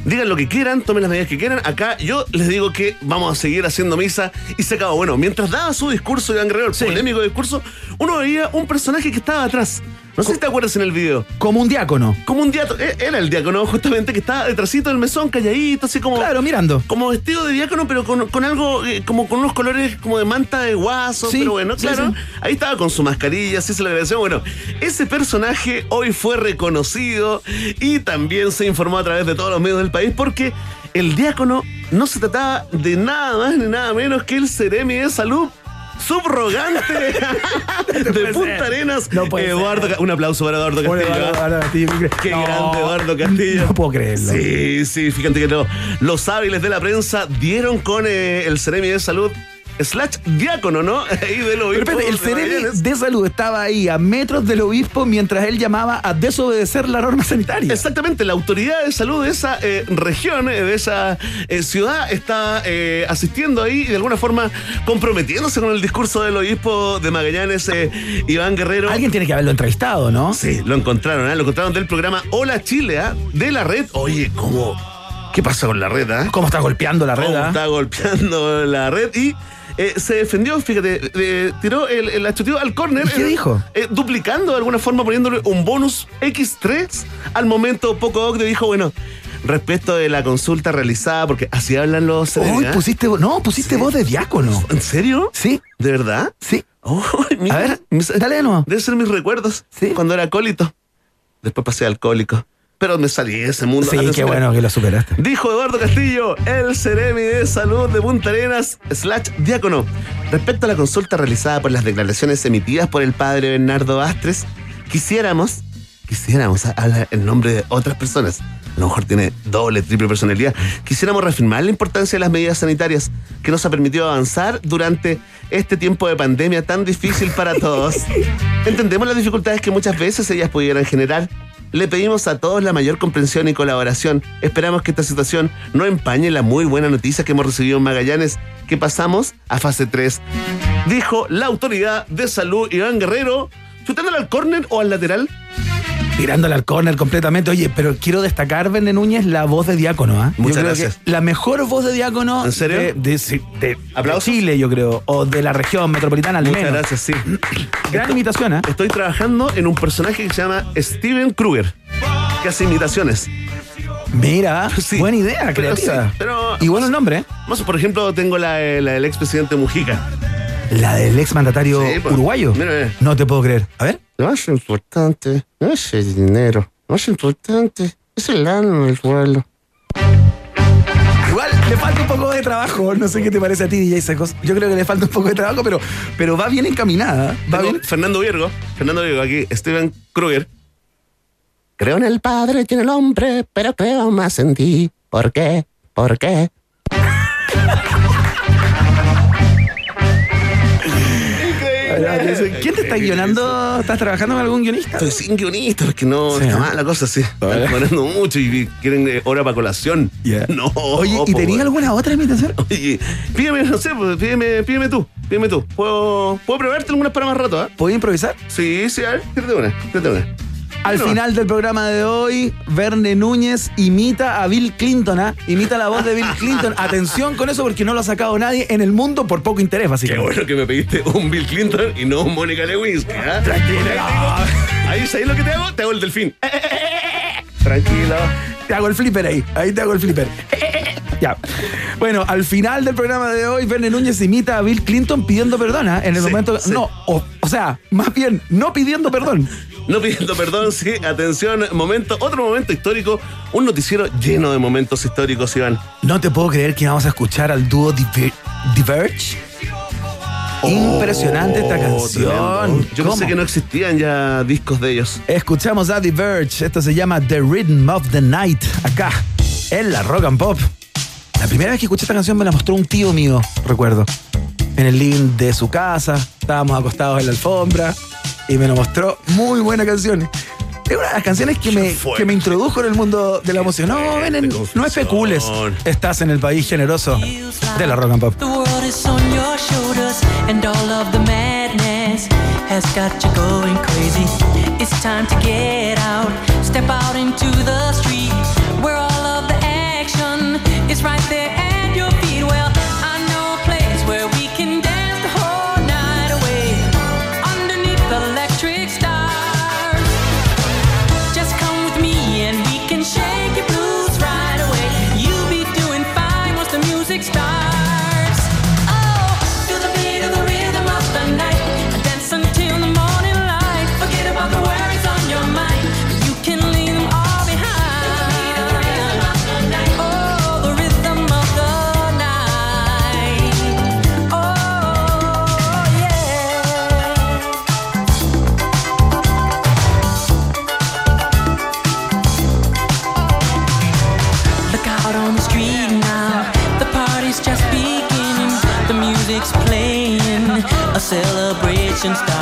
Digan lo que quieran, tomen las medidas que quieran. Acá yo les digo que vamos a seguir haciendo misa y se acabó. Bueno, mientras daba su discurso, Iván Guerrero, el polémico discurso, uno veía un personaje que estaba atrás. No sé si te acuerdas en el video. Como un diácono. Como un diácono. eh, Era el diácono, justamente, que estaba detrásito del mesón, calladito, así como. Claro, mirando. Como vestido de diácono, pero con, con algo, eh, como con unos colores como de manta de guaso. Sí, pero bueno, sí, claro. sí. Ahí estaba con su mascarilla, así se le agradeció. Bueno, ese personaje hoy fue reconocido y también se informó a través de todos los medios del país porque el diácono no se trataba de nada más ni nada menos que el Ceremi de Salud. Subrogante de Punta Arenas, No puede Eduardo. Ca- Un aplauso para Eduardo Bueno, Castillo. ¿qué crees? Qué No, grande Eduardo Castillo. No puedo creerlo. Sí, sí, fíjate que no. Los hábiles de la prensa dieron con eh, el Ceremi de Salud slash diácono, ¿no? Ahí del Pero obispo el Ceremi de salud estaba ahí a metros del obispo mientras él llamaba a desobedecer la norma sanitaria. Exactamente, la autoridad de salud de esa eh, región, eh, de esa eh, ciudad, está eh, asistiendo ahí y de alguna forma comprometiéndose con el discurso del obispo de Magallanes, eh, Iván Guerrero. Alguien tiene que haberlo entrevistado, ¿no? Sí, lo encontraron, ¿eh? lo encontraron del programa Hola Chile, de la red. Oye, ¿cómo? ¿Qué pasa con la red? ah? ¿Cómo está golpeando la red? cómo está golpeando la red y eh, se defendió, fíjate, eh, tiró el, el al córner. ¿Y qué eh, dijo? eh, duplicando de alguna forma, poniéndole un bonus X3 al momento poco Ogde dijo, bueno, respecto de la consulta realizada, porque así hablan los... Uy, ¿eh? pusiste, no, pusiste voz de diácono. ¿En serio? Sí, ¿De verdad? sí. Mira, A ver, mis- dale de nuevo. Debe ser mis recuerdos. Sí. Cuando era acólito. Después pasé a alcohólico. Pero me salí de ese mundo. Sí, qué Atención. bueno que lo superaste. Dijo Eduardo Castillo, el Ceremi de Salud de Punta Arenas, slash diácono. Respecto a la consulta realizada por las declaraciones emitidas por el padre Bernardo Bastres, quisiéramos, quisiéramos hablar en nombre de otras personas. A lo mejor tiene doble, triple personalidad. Quisiéramos reafirmar la importancia de las medidas sanitarias que nos ha permitido avanzar durante este tiempo de pandemia tan difícil para todos. Entendemos las dificultades que muchas veces ellas pudieran generar. Le pedimos a todos la mayor comprensión y colaboración. Esperamos que esta situación no empañe la muy buena noticia que hemos recibido en Magallanes, que pasamos a fase 3. Dijo la autoridad de salud Iván Guerrero, chutándole al córner o al lateral. Tirándole al córner completamente. Oye, pero quiero destacar, Verne Núñez, la voz de Diácono. ¿ah? Yo Muchas gracias. La mejor voz de Diácono ¿En serio? de, de-. Chile, yo creo, o de la región metropolitana al Muchas menos. gracias, sí. Gran imitación, ¿ah? Estoy trabajando en un personaje que se llama Steven Kruger, que hace imitaciones. Mira, Sí. buena idea, creativa. sí, pero- y buenos nombres, ¿eh? Más, por ejemplo, tengo la, la del expresidente Mujica. La del ex mandatario Sí, pues. uruguayo. Mira, mira. No te puedo creer. A ver. Lo más importante no es el dinero. Lo más importante es el alma del pueblo. Igual le falta un poco de trabajo. No sé qué te parece a ti, DJ Secos. Yo creo que le falta un poco de trabajo, pero, pero va bien encaminada. Va bien. Fernando Viergo. Fernando Viergo, aquí Steven Kruger. Creo en el Padre y en el hombre, pero creo más en ti. ¿Por qué? ¿Por qué? ¿Quién te está guionando? ¿Estás trabajando con algún guionista? Estoy sin guionista, porque no Sí, está ¿eh? mal la cosa así. Están cobrando mucho y quieren eh, hora para colación. Ya. No. Oye, ¿y tenías alguna otra imitación? Oye, pídeme, no sé, pues, pídeme, pídeme tú, pídeme tú. ¿Puedo, ¿puedo probarte algunas para más rato, ah? ¿Puedo improvisar? Sí, sí, a ver, tírate una, tírate una. Al final del programa de hoy, Verne Núñez imita a Bill Clinton, ¿ah? Imita la voz de Bill Clinton. Atención con eso porque no lo ha sacado nadie en el mundo por poco interés, Qué básicamente. bueno que me pediste un Bill Clinton y no un Mónica Lewinsky, ¿ah? Tranquila. Ahí, ¿sabes lo que te hago? Te hago el delfín. Tranquilo. Te hago el flipper ahí. Ahí te hago el flipper. Ya. Bueno, al final del programa de hoy, Verne Núñez imita a Bill Clinton pidiendo perdón, ¿ah? En el Sí, momento. sí. No, o, o sea, más bien, no pidiendo perdón. No pidiendo perdón, sí, atención, momento, otro momento histórico, un noticiero lleno de momentos históricos, Iván. No te puedo creer que vamos a escuchar al dúo Diver- Diverge. Impresionante esta canción. Oh, Tremendo. Yo ¿Cómo? pensé que no existían ya discos de ellos. Escuchamos a Diverge. Esto se llama The Rhythm of the Night. Acá, en la Rock and Pop. La primera vez que escuché esta canción me la mostró un tío mío, recuerdo. En el living de su casa. Estábamos acostados en la alfombra. Y me lo mostró. Muy buena canción. Es una de las canciones que me, fuerte. que me introdujo en el mundo de la música. No, ven, en- no especules. Estás en el país generoso de la Rock and Pop. Has got you going crazy. It's time to get out, step out into the street where all of the action is right there since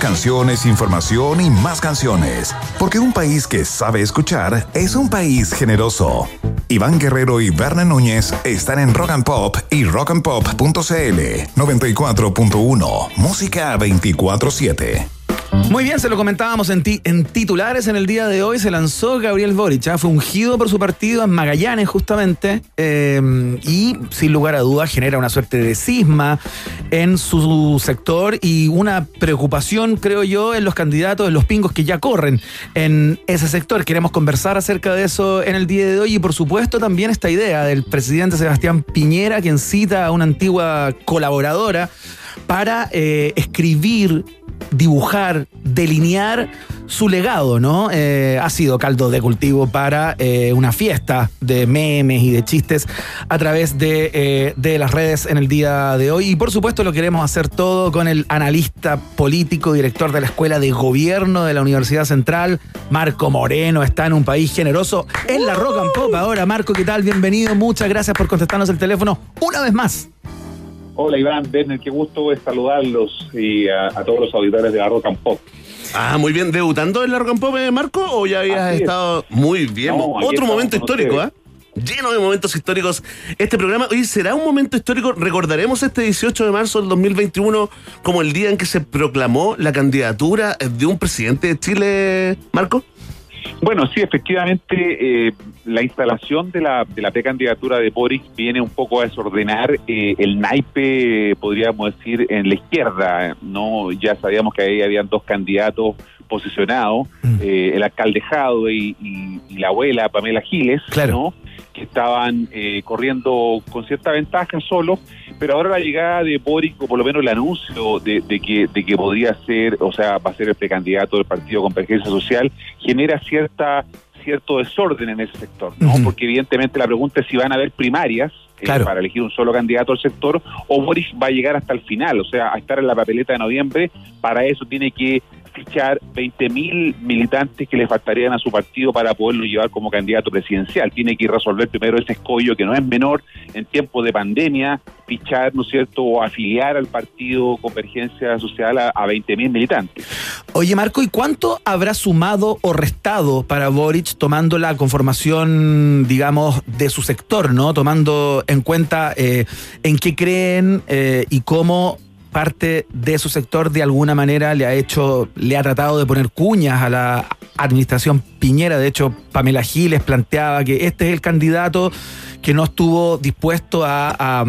canciones, información y más canciones. Porque un país que sabe escuchar es un país generoso. Iván Guerrero y Berna Núñez están en Rock and Pop y rockandpop.cl 94.1. Música 24-7. Muy bien, se lo comentábamos en, ti- en titulares en el día de hoy. Se lanzó Gabriel Boric, ¿ah? fue ungido por su partido en Magallanes, justamente, eh, y sin lugar a dudas genera una suerte de cisma en su sector y una preocupación, creo yo, en los candidatos, en los pingos que ya corren en ese sector. Queremos conversar acerca de eso en el día de hoy y, por supuesto, también esta idea del presidente Sebastián Piñera, quien cita a una antigua colaboradora para eh, escribir, dibujar, delinear su legado, ¿no? Eh, ha sido caldo de cultivo para eh, una fiesta de memes y de chistes a través de, eh, de las redes en el día de hoy. Y por supuesto lo queremos hacer todo con el analista político, director de la Escuela de Gobierno de la Universidad Central, Marco Moreno, está en un país generoso en la Rock and Pop. Ahora, Marco, ¿qué tal? Bienvenido, muchas gracias por contestarnos el teléfono una vez más. Hola Iván, Werner, qué gusto es saludarlos y a, a todos los auditores de la Rock and Pop. Ah, muy bien. ¿Debutando en la Rock and Pop, eh, Marco? ¿O ya habías Así es. estado muy bien? No, Otro momento histórico, ¿ah? Lleno de momentos históricos. Este programa, hoy será un momento histórico. Recordaremos este 18 de marzo del 2021 como el día en que se proclamó la candidatura de un presidente de Chile, Marco. Bueno, sí, efectivamente, eh, la instalación de la, de la precandidatura de Boric viene un poco a desordenar eh, el naipe, podríamos decir, en la izquierda. no Ya sabíamos que ahí habían dos candidatos posicionados, eh, el alcalde Jadwe y, y- y la abuela Pamela Giles, ¿no? que estaban eh, corriendo con cierta ventaja solo, pero ahora la llegada de Boric, o por lo menos el anuncio de, de que, de que podría ser, o sea, va a ser el precandidato del Partido Convergencia Social, genera cierta cierto desorden en ese sector, ¿no? Porque evidentemente la pregunta es si van a haber primarias eh, Claro. para elegir un solo candidato al sector o Boris va a llegar hasta el final, o sea, a estar en la papeleta de noviembre, para eso tiene que fichar 20.000 militantes que le faltarían a su partido para poderlo llevar como candidato presidencial. Tiene que resolver primero ese escollo que no es menor en tiempos de pandemia, fichar, ¿no es cierto?, o afiliar al partido Convergencia Social a, a 20.000 militantes. Oye, Marco, ¿y cuánto habrá sumado o restado para Boric tomando la conformación, digamos, de su sector, ¿no? Tomando en cuenta eh, en qué creen eh, y cómo parte de su sector de alguna manera le ha hecho, le ha tratado de poner cuñas a la administración Piñera. De hecho, Pamela Giles planteaba que este es el candidato que no estuvo dispuesto a,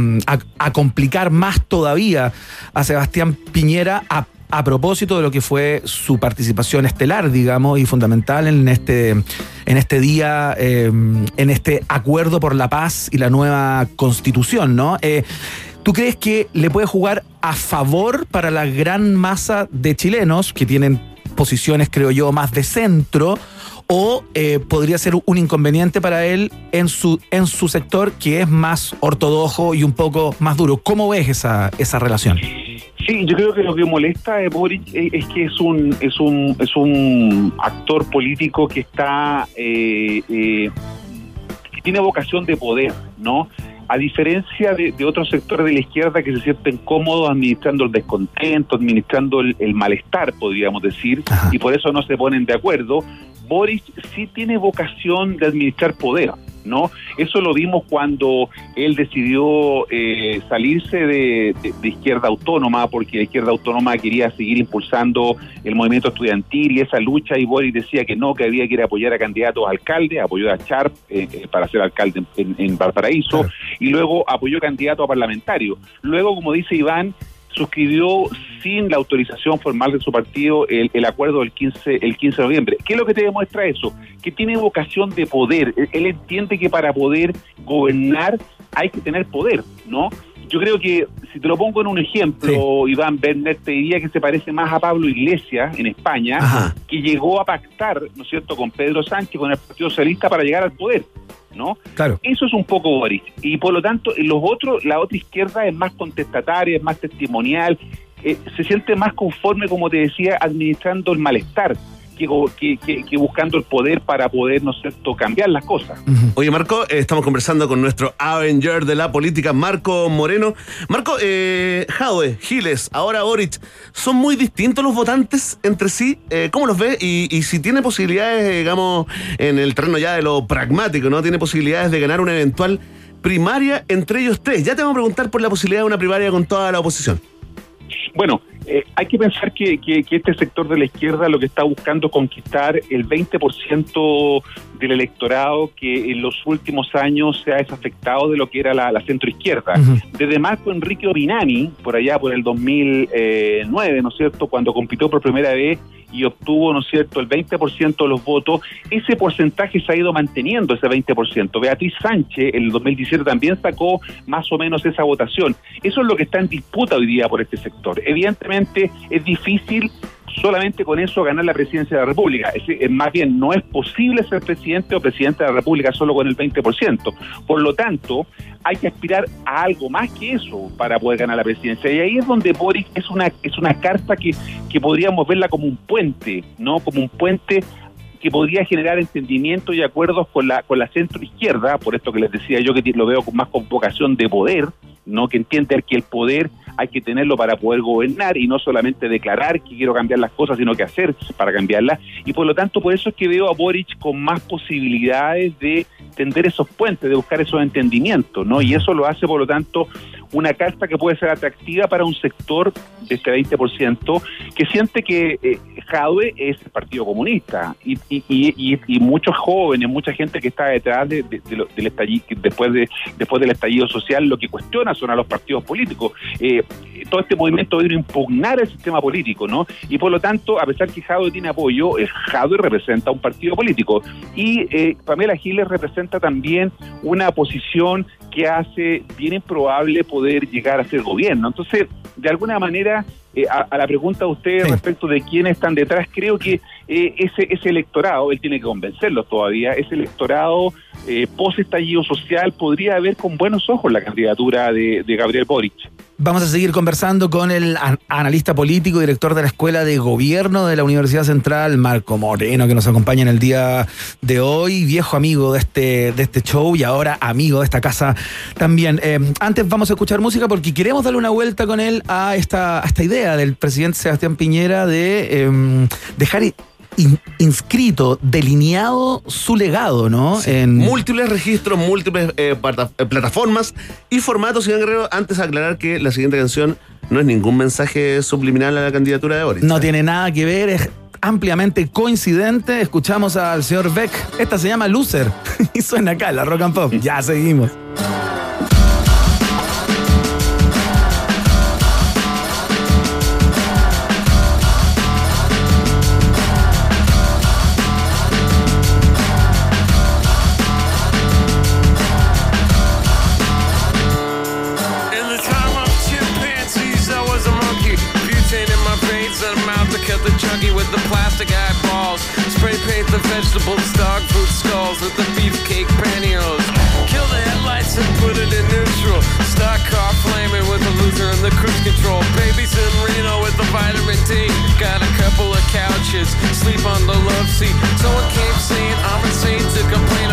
complicar más todavía a Sebastián Piñera a, a propósito de lo que fue su participación estelar, digamos, y fundamental en este, en este día, eh, en este acuerdo por la paz y la nueva constitución, ¿no? Eh, ¿Tú crees que le puede jugar a favor para la gran masa de chilenos que tienen posiciones, creo yo, más de centro? ¿O eh, podría ser un inconveniente para él en su, en su sector que es más ortodoxo y un poco más duro? ¿Cómo ves esa, esa relación? Sí, yo creo que lo que molesta de Boric es, es que es un es un es un actor político que está eh, eh, que tiene vocación de poder, ¿no? A diferencia de, de otros sectores de la izquierda que se sienten cómodos administrando el descontento, administrando el, el malestar, podríamos decir, y por eso no se ponen de acuerdo, Boris sí tiene vocación de administrar poder, ¿no? Eso lo vimos cuando él decidió eh, salirse de, de- de izquierda autónoma, porque la izquierda autónoma quería seguir impulsando el movimiento estudiantil y esa lucha, y Boris decía que no, que había que ir a apoyar a candidatos a alcalde, apoyó a Sharp eh, eh, para ser alcalde en, en Valparaíso, y luego apoyó candidato a parlamentario. Luego, como dice Iván, suscribió sin la autorización formal de su partido el, el acuerdo del 15, el 15 de noviembre. ¿Qué es lo que te demuestra eso? Que tiene vocación de poder. Él, él entiende que para poder gobernar hay que tener poder, ¿no? Yo creo que, si te lo pongo en un ejemplo, Iván Bernet, te diría que se parece más a Pablo Iglesias en España, que llegó a pactar, ¿no es cierto?, con Pedro Sánchez, con el Partido Socialista para llegar al poder. ¿No? Claro. Eso es un poco Boris. Y por lo tanto, los otros, la otra izquierda es más contestataria, es más testimonial, eh, se siente más conforme, como te decía, administrando el malestar, que que, go- que- que- que buscando el poder para poder, ¿no es cierto?, cambiar las cosas. Oye, Marco, eh, estamos conversando con nuestro Avenger de la política, Marco Moreno. Marco, eh, Jadwe, Giles, ahora Boric, ¿son muy distintos los votantes entre sí? Eh, ¿Cómo los ve? Y, y si tiene posibilidades, eh, digamos, en el terreno ya de lo pragmático, ¿no? Tiene posibilidades de ganar una eventual primaria entre ellos tres. Ya te vamos a preguntar por la posibilidad de una primaria con toda la oposición. Bueno, eh, hay que pensar que, que- que este sector de la izquierda lo que está buscando es conquistar el 20% del electorado que en los últimos años se ha desafectado de lo que era la, la centroizquierda. Desde Marco Enrique Orinani, por allá por el 2009, ¿no es cierto?, cuando compitió por primera vez y obtuvo, ¿no es cierto?, el 20% de los votos, ese porcentaje se ha ido manteniendo, ese 20%. Beatriz Sánchez en el 2017 también sacó más o menos esa votación. Eso es lo que está en disputa hoy día por este sector. Evidentemente es difícil solamente con eso ganar la presidencia de la República. Es, más bien, no es posible ser presidente o presidente de la República solo con el 20%. Por lo tanto, hay que aspirar a algo más que eso para poder ganar la presidencia. Y ahí es donde Boric es una, es una carta que, que podríamos verla como un puente, ¿no? Como un puente que podría generar entendimiento y acuerdos con la con la centro izquierda, por esto que les decía yo que lo veo con más con vocación de poder, no que entiende que el poder hay que tenerlo para poder gobernar y no solamente declarar que quiero cambiar las cosas, sino que hacer para cambiarlas. Y por lo tanto, por eso es que veo a Boric con más posibilidades de tender esos puentes, de buscar esos entendimientos, ¿no? Y eso lo hace, por lo tanto, una carta que puede ser atractiva para un sector de este 20% que siente que eh, Jadwe es el Partido Comunista y, y, y, muchos jóvenes, mucha gente que está detrás del estallido, después de después del estallido social, lo que cuestiona son a los partidos políticos. Eh, todo este movimiento debe impugnar el sistema político, ¿no? Y por lo tanto, a pesar que Jadwe tiene apoyo, eh, Jadwe representa un partido político y eh, Pamela Giles representa también una posición que hace bien improbable poder llegar a ser gobierno. Entonces, de alguna manera, eh, a, a la pregunta de ustedes respecto de quiénes están detrás, creo que eh, ese, ese electorado, él tiene que convencerlos todavía, ese electorado eh, post estallido social podría ver con buenos ojos la candidatura de, de Gabriel Boric. Vamos a seguir conversando con el an- analista político, director de la Escuela de Gobierno de la Universidad Central, Marco Moreno, que nos acompaña en el día de hoy, viejo amigo de este, de este show y ahora amigo de esta casa también. Eh, antes vamos a escuchar música porque queremos darle una vuelta con él a esta, a esta idea del presidente Sebastián Piñera de em, dejar in- inscrito, delineado su legado, ¿no? En, Múltiples registros, múltiples eh, eh, plataformas y formatos, señor Guerrero. Antes de aclarar que la siguiente canción no es ningún mensaje subliminal a la candidatura de Boric. No tiene nada que ver, es ampliamente coincidente. Escuchamos al señor Beck. Esta se llama Loser y suena acá, la Rock and Pop. Ya seguimos. Vegetables, dog food skulls with the beefcake pantyhose. Kill the headlights and put it in neutral. Stock car flaming with the loser and the cruise control. Babies in Reno with the vitamin D. Got a couple of couches, sleep on the love seat. Someone came saying I'm insane to complain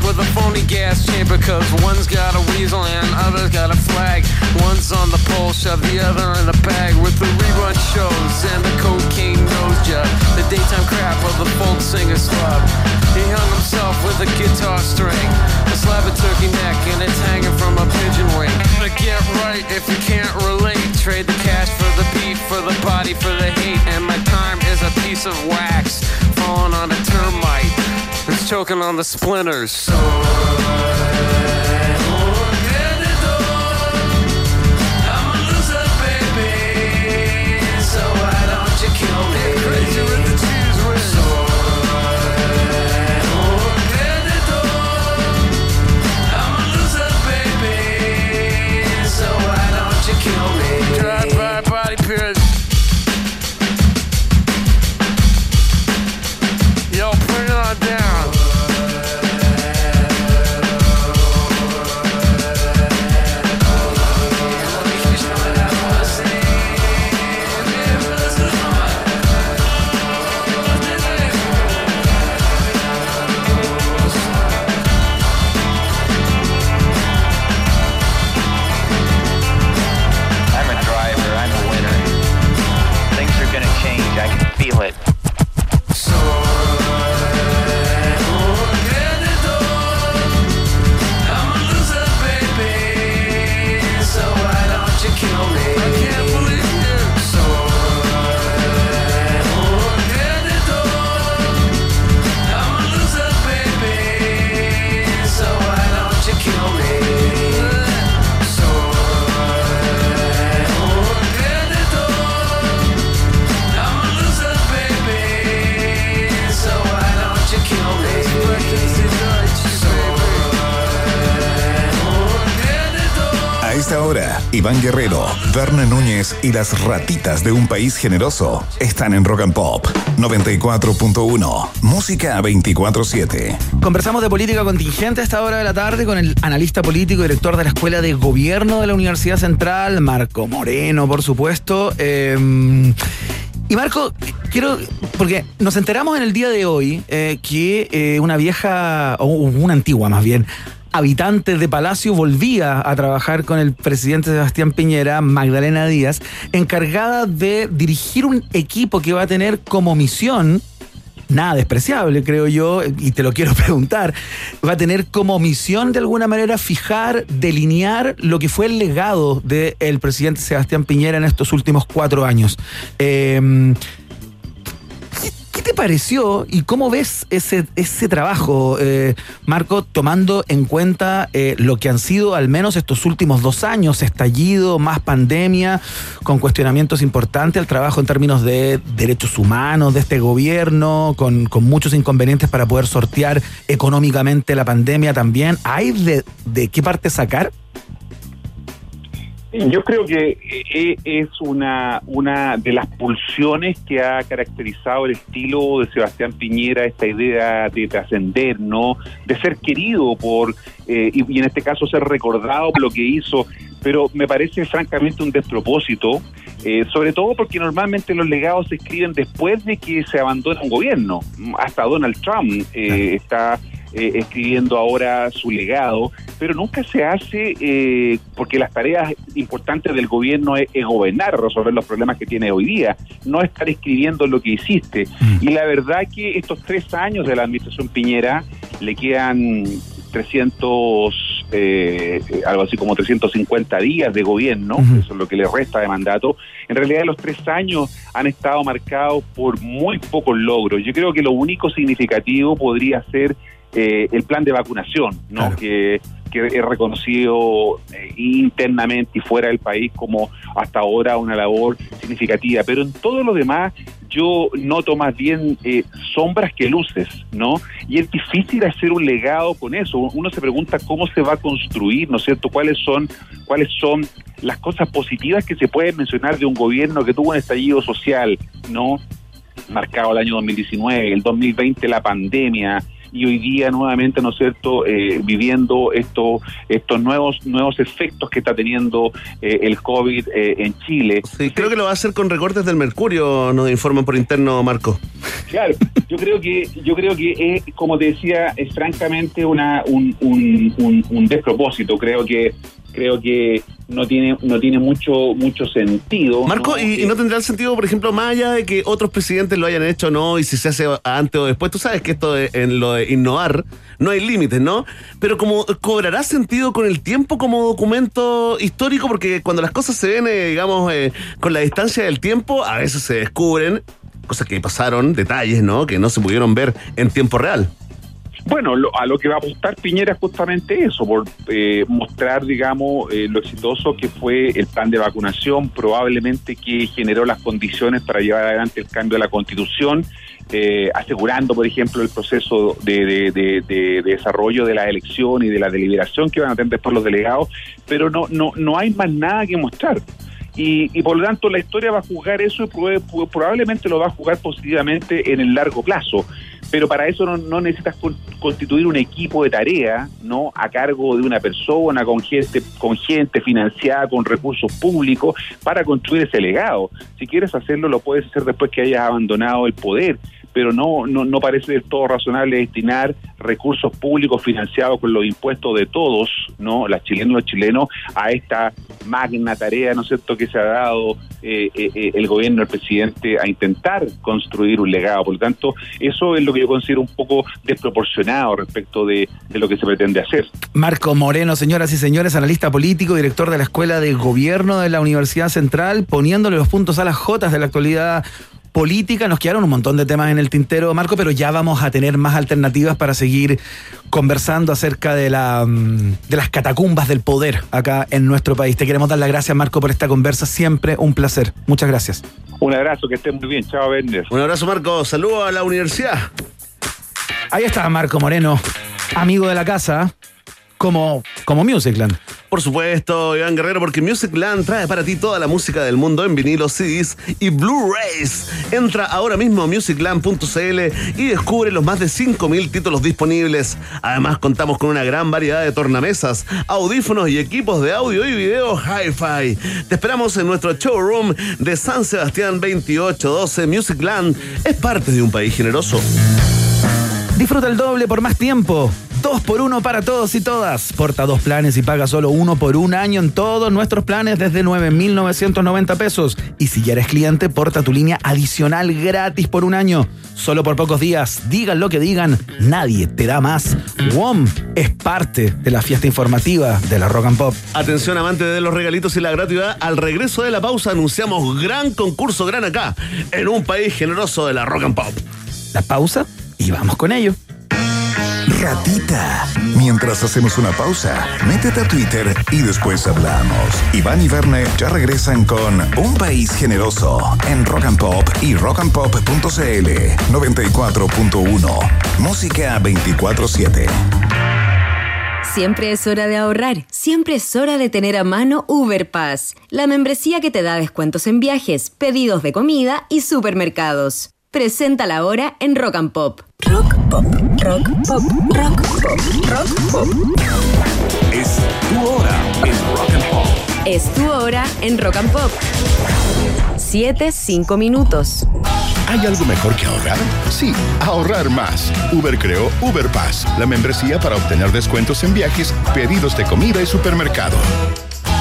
music with a phony gas chamber. Cause one's got a weasel and other's got a flag. One's on the pole, shove the other in the bag. With the rerun shows and the cocaine nose job. The daytime crap of the folk singer slub. He hung himself with a guitar string. A slab of turkey neck and it's hanging from a pigeon wing. To get right if you can't relate. Trade the cash for the beef for the body, for the hate, and my time is a piece of wax falling on a choking on the splinters. Iván Guerrero, Berna Núñez y las ratitas de un país generoso están en Rock and Pop 94.1. Música 24-7. Conversamos de política contingente a esta hora de la tarde con el analista político y director de la Escuela de Gobierno de la Universidad Central, Marco Moreno, por supuesto. Eh, y Marco, quiero, porque nos enteramos en el día de hoy eh, que eh, una vieja, o una antigua más bien, habitante de Palacio volvía a trabajar con el presidente Sebastián Piñera, Magdalena Díaz, encargada de dirigir un equipo que va a tener como misión nada despreciable, creo yo, y te lo quiero preguntar, va a tener como misión de alguna manera fijar, delinear lo que fue el legado del presidente Sebastián Piñera en estos últimos cuatro años. Eh, ¿qué, te pareció y cómo ves ese, ese trabajo, eh, Marco, tomando en cuenta eh, lo que han sido al menos estos últimos dos años, estallido, más pandemia, con cuestionamientos importantes al trabajo en términos de derechos humanos de este gobierno, con, con muchos inconvenientes para poder sortear económicamente la pandemia también? ¿Hay de, de qué parte sacar? Yo creo que eh, es una, una de las pulsiones que ha caracterizado el estilo de Sebastián Piñera, esta idea de trascender, ¿no? De ser querido por, eh, y, y en este caso ser recordado por lo que hizo, pero me parece francamente un despropósito, eh, sobre todo porque normalmente los legados se escriben después de que se abandona un gobierno. Hasta Donald Trump eh, está eh, escribiendo ahora su legado, pero nunca se hace eh, porque las tareas importantes del gobierno es, es gobernar, resolver los problemas que tiene hoy día, no estar escribiendo lo que hiciste. Y la verdad que estos tres años de la administración Piñera le quedan 300, eh, eh, algo así como 350 días de gobierno, eso es lo que le resta de mandato. En realidad los tres años han estado marcados por muy pocos logros. Yo creo que lo único significativo podría ser eh, el plan de vacunación, ¿no? Que, que es reconocido eh, internamente y fuera del país como hasta ahora una labor significativa. Pero en todo lo demás yo noto más bien eh, sombras que luces, ¿no? Y es difícil hacer un legado con eso. Uno se pregunta cómo se va a construir, ¿no es cierto? ¿Cuáles son, cuáles son las cosas positivas que se pueden mencionar de un gobierno que tuvo un estallido social, ¿no? Marcado el año 2019, el 2020 la pandemia, y hoy día nuevamente, ¿no es cierto?, eh, viviendo estos estos nuevos nuevos efectos que está teniendo eh, el COVID eh, en Chile. Sí, creo que lo va a hacer con recortes del mercurio, nos informan por interno, Marco. Claro, yo creo que yo creo que es, como te decía, es francamente una un, un, un, un despropósito. Creo que creo que no tiene no tiene mucho mucho sentido. Marco, ¿no? y, y no tendrá el sentido, por ejemplo, más allá de que otros presidentes lo hayan hecho o no, y si se hace antes o después, tú sabes que esto de- en lo de innovar no hay límites, ¿no? Pero como cobrará sentido con el tiempo como documento histórico, porque cuando las cosas se ven, eh, digamos, eh, con la distancia del tiempo, a veces se descubren cosas que pasaron, detalles, ¿no? Que no se pudieron ver en tiempo real. Bueno, lo- a lo que va a apostar Piñera es justamente eso, por eh, mostrar, digamos, eh, lo exitoso que fue el plan de vacunación, probablemente que generó las condiciones para llevar adelante el cambio de la constitución, eh, asegurando, por ejemplo, el proceso de, de- de- de- de desarrollo de la elección y de la deliberación que van a tener después los delegados, pero no, no, no hay más nada que mostrar. Y, y por lo tanto la historia va a juzgar eso y probablemente lo va a juzgar positivamente en el largo plazo. Pero para eso no, necesitas con- constituir un equipo de tarea, ¿no? A cargo de una persona, con gente, con gente financiada, con recursos públicos, para construir ese legado. Si quieres hacerlo, lo puedes hacer después que hayas abandonado el poder. Pero no, no, no parece del todo razonable destinar recursos públicos financiados con los impuestos de todos, ¿no? Las chilenas y los chilenos, a esta magna tarea, ¿no es cierto?, que se ha dado eh, eh, eh, el gobierno, el presidente, a intentar construir un legado. Por lo tanto, eso es lo que yo considero un poco desproporcionado respecto de, lo que se pretende hacer. Marco Moreno, señoras y señores, analista político, director de la Escuela de Gobierno de la Universidad Central, poniéndole los puntos a las Jotas de la actualidad política. Nos quedaron un montón de temas en el tintero, Marco, pero ya vamos a tener más alternativas para seguir conversando acerca de, la, mm, de las catacumbas del poder acá en nuestro país. Te queremos dar las gracias, Marco, por esta conversa. Siempre un placer. Muchas gracias. Un abrazo, que estén muy bien. Chao, Werner. Un abrazo, Marco. Saludos a la universidad. Ahí está Marco Moreno, amigo de la casa, como, como Musicland. Por supuesto, Iván Guerrero, porque Musicland trae para ti toda la música del mundo en vinilos, CDs y Blu-rays. Entra ahora mismo a musicland.cl y descubre los más de 5.000 títulos disponibles. Además, contamos con una gran variedad de tornamesas, audífonos y equipos de audio y video hi-fi. Te esperamos en nuestro showroom de San Sebastián 2812. Musicland es parte de un país generoso. Disfruta el doble por más tiempo. Dos por uno para todos y todas. Porta dos planes y paga solo uno por un año en todos nuestros planes desde 9,990 pesos. Y si ya eres cliente, porta tu línea adicional gratis por un año. Solo por pocos días. Digan lo que digan, nadie te da más. WOM es parte de la fiesta informativa de la Rock and Pop. Atención amantes de los regalitos y la gratuidad, al regreso de la pausa anunciamos gran concurso gran acá, en un país generoso de la rock and pop. La pausa y vamos con ello. Ratita. Mientras hacemos una pausa, métete a Twitter y después hablamos. Iván y Verne ya regresan con Un País Generoso en Rock and Pop y rockandpop.cl 94.1. Música 24-7. Siempre es hora de ahorrar, siempre es hora de tener a mano Uber Pass, la membresía que te da descuentos en viajes, pedidos de comida y supermercados. Preséntala ahora en Rock and Pop. Rock Pop, Rock Pop, Rock Pop, Rock Pop. Es tu hora en Rock and Pop. Es tu hora en Rock and Pop. 7, 5 minutos. ¿Hay algo mejor que ahorrar? Sí, ahorrar más. Uber creó Uber Pass, la membresía para obtener descuentos en viajes, pedidos de comida y supermercado.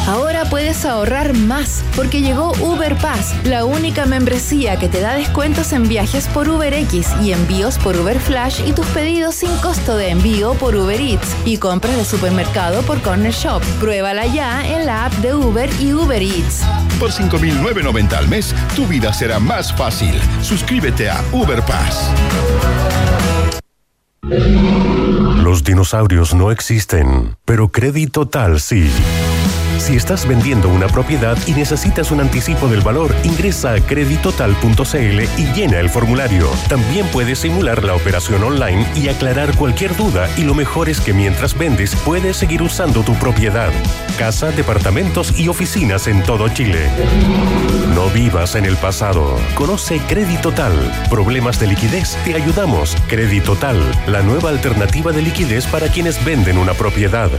Ahora puedes ahorrar más porque llegó Uber Pass, la única membresía que te da descuentos en viajes por UberX y envíos por Uber Flash y tus pedidos sin costo de envío por Uber Eats y compras de supermercado por Corner Shop. Pruébala ya en la app de Uber y Uber Eats. Por 5.990 al mes, tu vida será más fácil. Suscríbete a Uber Pass. Los dinosaurios no existen, pero Crédito Tal sí. Si estás vendiendo una propiedad y necesitas un anticipo del valor, ingresa a creditotal.cl y llena el formulario. También puedes simular la operación online y aclarar cualquier duda y lo mejor es que mientras vendes puedes seguir usando tu propiedad. Casa, departamentos y oficinas en todo Chile. No vivas en el pasado. Conoce Creditotal. Problemas de liquidez, te ayudamos. Creditotal, la nueva alternativa de liquidez para quienes venden una propiedad.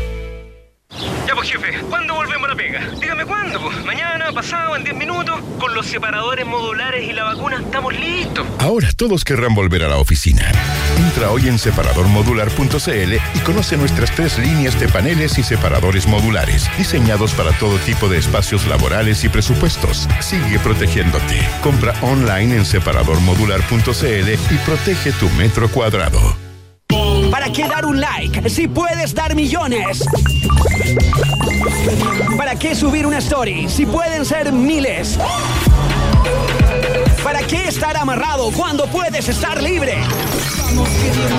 Ya pues jefe, ¿cuándo volvemos a la pega? Dígame cuándo, pues. Mañana, pasado, en 10 minutos. Con los separadores modulares y la vacuna estamos listos. Ahora todos querrán volver a la oficina. Entra hoy en separadormodular.cl y conoce nuestras tres líneas de paneles y separadores modulares, diseñados para todo tipo de espacios laborales y presupuestos. Sigue protegiéndote. Compra online en separadormodular.cl y protege tu metro cuadrado. ¿Para qué dar un like si puedes dar millones? ¿Para qué subir una story si pueden ser miles? ¿Para qué estar amarrado cuando puedes estar libre?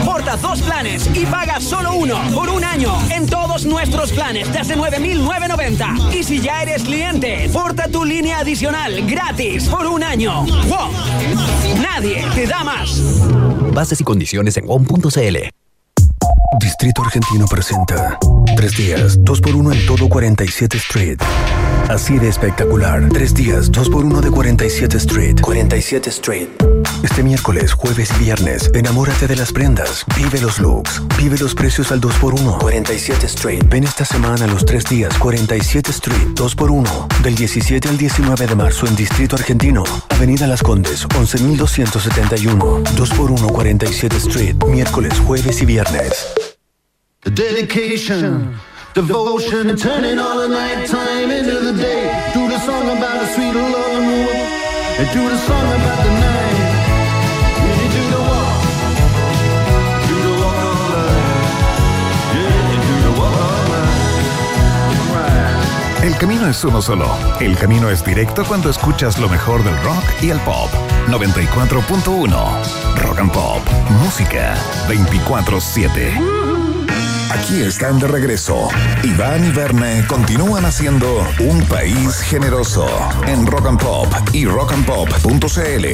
Porta dos planes y paga solo uno por un año en todos nuestros planes desde 9.990. Y si ya eres cliente, porta tu línea adicional gratis por un año. ¡Wow! Nadie te da más. Bases y condiciones en WOM.cl. Distrito Argentino presenta Tres días, dos por uno en todo 47 Street. Así de espectacular. Tres días, dos por uno de 47 Street. 47 Street. Este miércoles, jueves y viernes, enamórate de las prendas. Vive los looks. Vive los precios al 2x1. 47 Street. Ven esta semana los tres días, 47 Street, 2x1. Del 17 al 19 de marzo en Distrito Argentino. Avenida Las Condes, 11.271. 2x1, 47 Street. Miércoles, jueves y viernes. The dedication, devotion, and turning all the nighttime into the day. Do the song about the sweet love and war, and do the song about the night. Night. Night. El camino es uno solo. El camino es directo cuando escuchas lo mejor del rock y el pop. 94.1 Rock and Pop. Música 24-7. Aquí están de regreso. Iván y Verne continúan haciendo un país generoso en Rock and Pop y rockandpop.cl.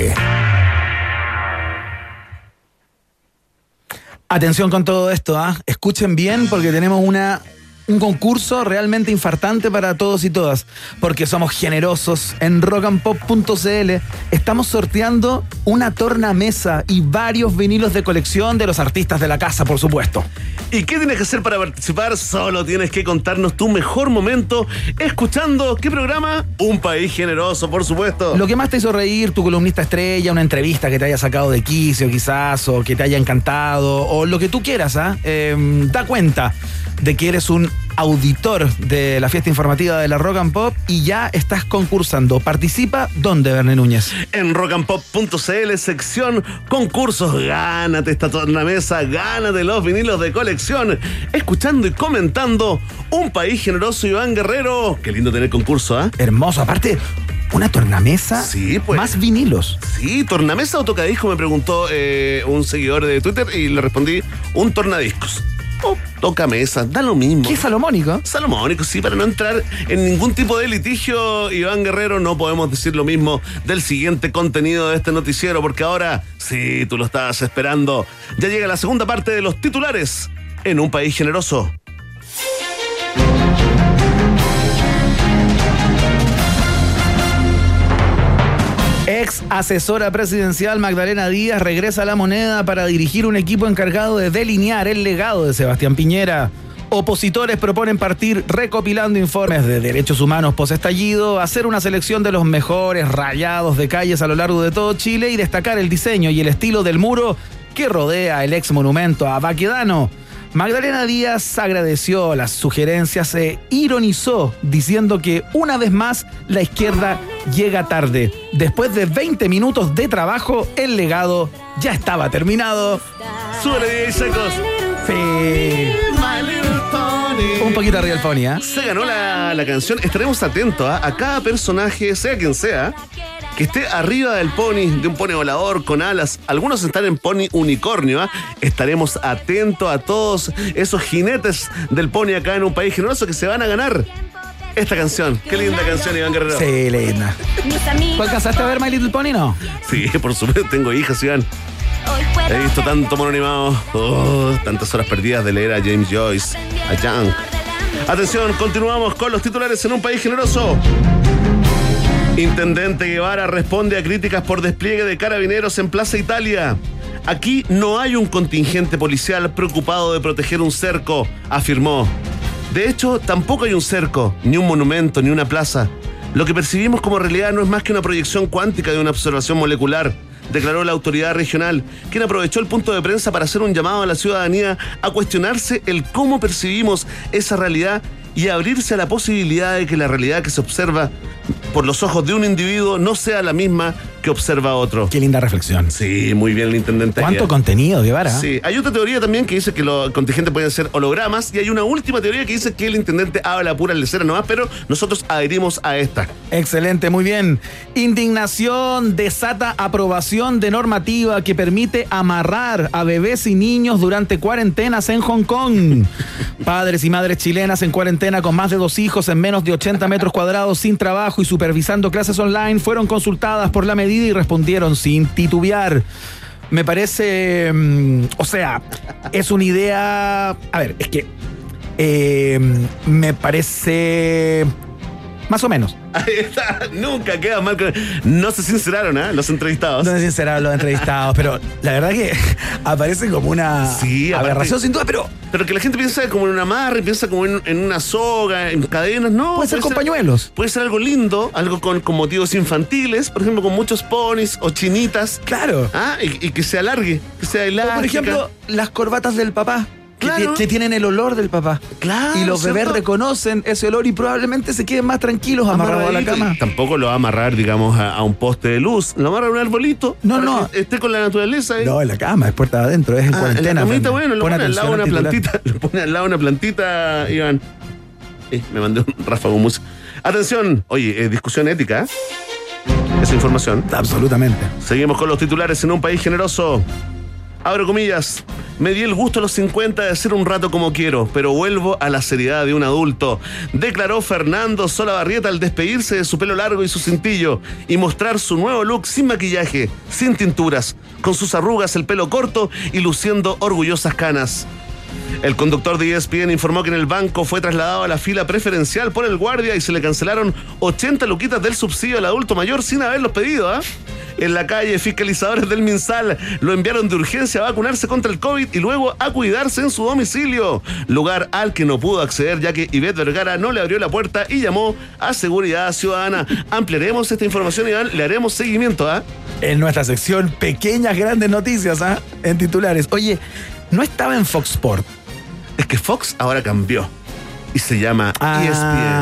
Atención con todo esto, ¿ah? Escuchen bien porque tenemos una un concurso realmente infartante para todos y todas, porque somos generosos. En rockandpop.cl estamos sorteando una tornamesa y varios vinilos de colección de los artistas de la casa, por supuesto. ¿Y qué tienes que hacer para participar? Solo tienes que contarnos tu mejor momento escuchando qué programa? Un país generoso, por supuesto. Lo que más te hizo reír, tu columnista estrella, una entrevista que te haya sacado de quicio quizás, o que te haya encantado, o lo que tú quieras, ¿ah? Eh, da cuenta de que eres un auditor de la fiesta informativa de la Rock and Pop y ya estás concursando. Participa ¿dónde, Verne Núñez? En rockandpop.cl, sección concursos. Gánate esta tornamesa, gánate los vinilos de colección. Escuchando y comentando Un País Generoso, Iván Guerrero. Qué lindo tener concurso, ¿ah? Hermoso. Aparte, una tornamesa Sí, pues. más vinilos. Sí, tornamesa o tocadisco, me preguntó eh, un seguidor de Twitter y le respondí un tornadiscos. O toca mesa, da lo mismo. ¿Qué salomónico? Salomónico, sí, para no entrar en ningún tipo de litigio, Iván Guerrero, no podemos decir lo mismo del siguiente contenido de este noticiero, porque ahora, sí, tú lo estabas esperando, ya llega la segunda parte de los titulares en un país generoso. Ex asesora presidencial Magdalena Díaz regresa a la moneda para dirigir un equipo encargado de delinear el legado de Sebastián Piñera. Opositores proponen partir recopilando informes de derechos humanos posestallido, hacer una selección de los mejores rayados de calles a lo largo de todo Chile y destacar el diseño y el estilo del muro que rodea el ex monumento a Baquedano. Magdalena Díaz agradeció las sugerencias e ironizó diciendo que una vez más la izquierda llega tarde. Después de 20 minutos de trabajo, el legado ya estaba terminado. Súbele, Secos. Sí. Un poquito arriba el pony, ¿ah? Se ganó la, la canción. Estaremos atentos ¿ah? a cada personaje, sea quien sea, que esté arriba del pony, de un pony volador con alas. Algunos están en pony unicornio. ¿ah? Estaremos atentos a todos esos jinetes del pony acá en un país generoso que se van a ganar esta canción. Qué linda canción, Iván Guerrero. Sí, linda. ¿Tú alcanzaste a ver My Little Pony, no? Sí, por supuesto, tengo hijas, Iván. He visto tanto mono animado. Oh, tantas horas perdidas de leer a James Joyce, a Young. Atención, continuamos con los titulares en un país generoso. Intendente Guevara responde a críticas por despliegue de carabineros en Plaza Italia. Aquí no hay un contingente policial preocupado de proteger un cerco, afirmó. De hecho, tampoco hay un cerco, ni un monumento, ni una plaza. Lo que percibimos como realidad no es más que una proyección cuántica de una observación molecular. Declaró la autoridad regional, quien aprovechó el punto de prensa para hacer un llamado a la ciudadanía a cuestionarse el cómo percibimos esa realidad y abrirse a la posibilidad de que la realidad que se observa por los ojos de un individuo no sea la misma que observa otro. Qué linda reflexión. Sí, muy bien el intendente. ¿Cuánto contenido, Guevara? Sí, hay otra teoría también que dice que los contingentes pueden ser hologramas y hay una última teoría que dice que el intendente habla pura lecera nomás, pero nosotros adherimos a esta. Excelente, muy bien. Indignación desata aprobación de normativa que permite amarrar a bebés y niños durante cuarentenas en Hong Kong. Padres y madres chilenas en cuarentena con más de dos hijos en menos de 80 metros cuadrados sin trabajo y supervisando clases online fueron consultadas por la medida y respondieron sin titubear. Me parece, mm, o sea, es una idea, a ver, es que eh, me parece más o menos. Ahí está, nunca queda mal. con- No se sinceraron, ¿eh? Los entrevistados. No sé si serán los entrevistados, pero la verdad que aparece como una Sí, aparte- aberración sin duda, pero Pero que la gente piensa como en una amarre, piensa como en, en una soga, en cadenas, no. puede ser con pañuelos. Puede ser algo lindo, algo con, con motivos infantiles, por ejemplo, con muchos ponis o chinitas. Claro. Ah, y, y que se alargue, que sea O, elástica. por ejemplo, las corbatas del papá. Que, Claro. ti- que tienen el olor del papá. Claro, Y los bebés reconocen ese olor y probablemente se queden más tranquilos amarrados a la cama. Tampoco lo va a amarrar, digamos, a, a un poste de luz. Lo amarra a un arbolito. No, para no. que esté con la naturaleza. ¿eh? No, en la cama, es puerta de adentro, es en Ah, cuarentena. en la bueno, lo Pon pone al lado de una titular. plantita. Lo pone al lado de una plantita, Iván. Eh, me mandé un ráfago música. Atención, oye, eh, discusión ética. ¿eh? Esa información. Absolutamente. Seguimos con los titulares en un país generoso. Abro comillas. Me di el gusto a los 50 de hacer un rato como quiero, pero vuelvo a la seriedad de un adulto. Declaró Fernando Solabarrieta al despedirse de su pelo largo y su cintillo y mostrar su nuevo look sin maquillaje, sin tinturas, con sus arrugas, el pelo corto y luciendo orgullosas canas. El conductor de ESPN informó que en el banco fue trasladado a la fila preferencial por el guardia y se le cancelaron 80 luquitas del subsidio al adulto mayor sin haberlos pedido, ¿ah? En la calle, fiscalizadores del MinSal lo enviaron de urgencia a vacunarse contra el COVID y luego a cuidarse en su domicilio, lugar al que no pudo acceder ya que Ivette Vergara no le abrió la puerta y llamó a Seguridad Ciudadana. Ampliaremos esta información, Iván, le haremos seguimiento, ¿ah? En nuestra sección, pequeñas grandes noticias, ¿ah? En titulares. Oye, no estaba en Fox Sport. Es que Fox ahora cambió y se llama E Ah,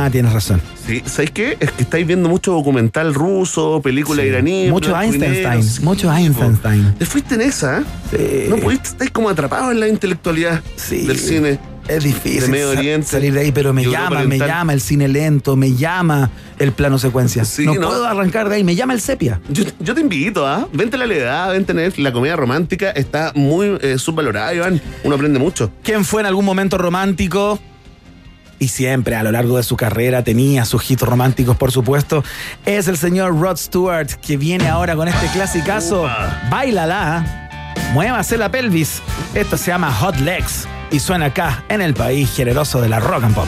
ESPN. tienes razón. Sí, ¿sabéis qué? Es que estáis viendo mucho documental ruso, película Sí. iraní. Mucho Einstein, sí, mucho. Einstein. Te fuiste en esa, ¿eh? Sí. No pudiste, estáis como atrapados en la intelectualidad Sí. del cine. Es difícil De Medio sa- Oriente salir de ahí, pero me llama, me llama el cine lento, me llama el plano secuencia. Sí, no, ¿no? puedo arrancar de ahí, me llama el sepia. Yo, yo te invito, ¿ah? Vente a la edad, vente a. La comedia romántica está muy eh, subvalorada, Iván. Uno aprende mucho. ¿Quién fue en algún momento romántico? Y siempre a lo largo de su carrera tenía sus hits románticos, por supuesto. Es el señor Rod Stewart que viene ahora con este clasicazo. Bailala, muévase la pelvis. Esto se llama Hot Legs y suena acá en el país generoso de la rock and pop.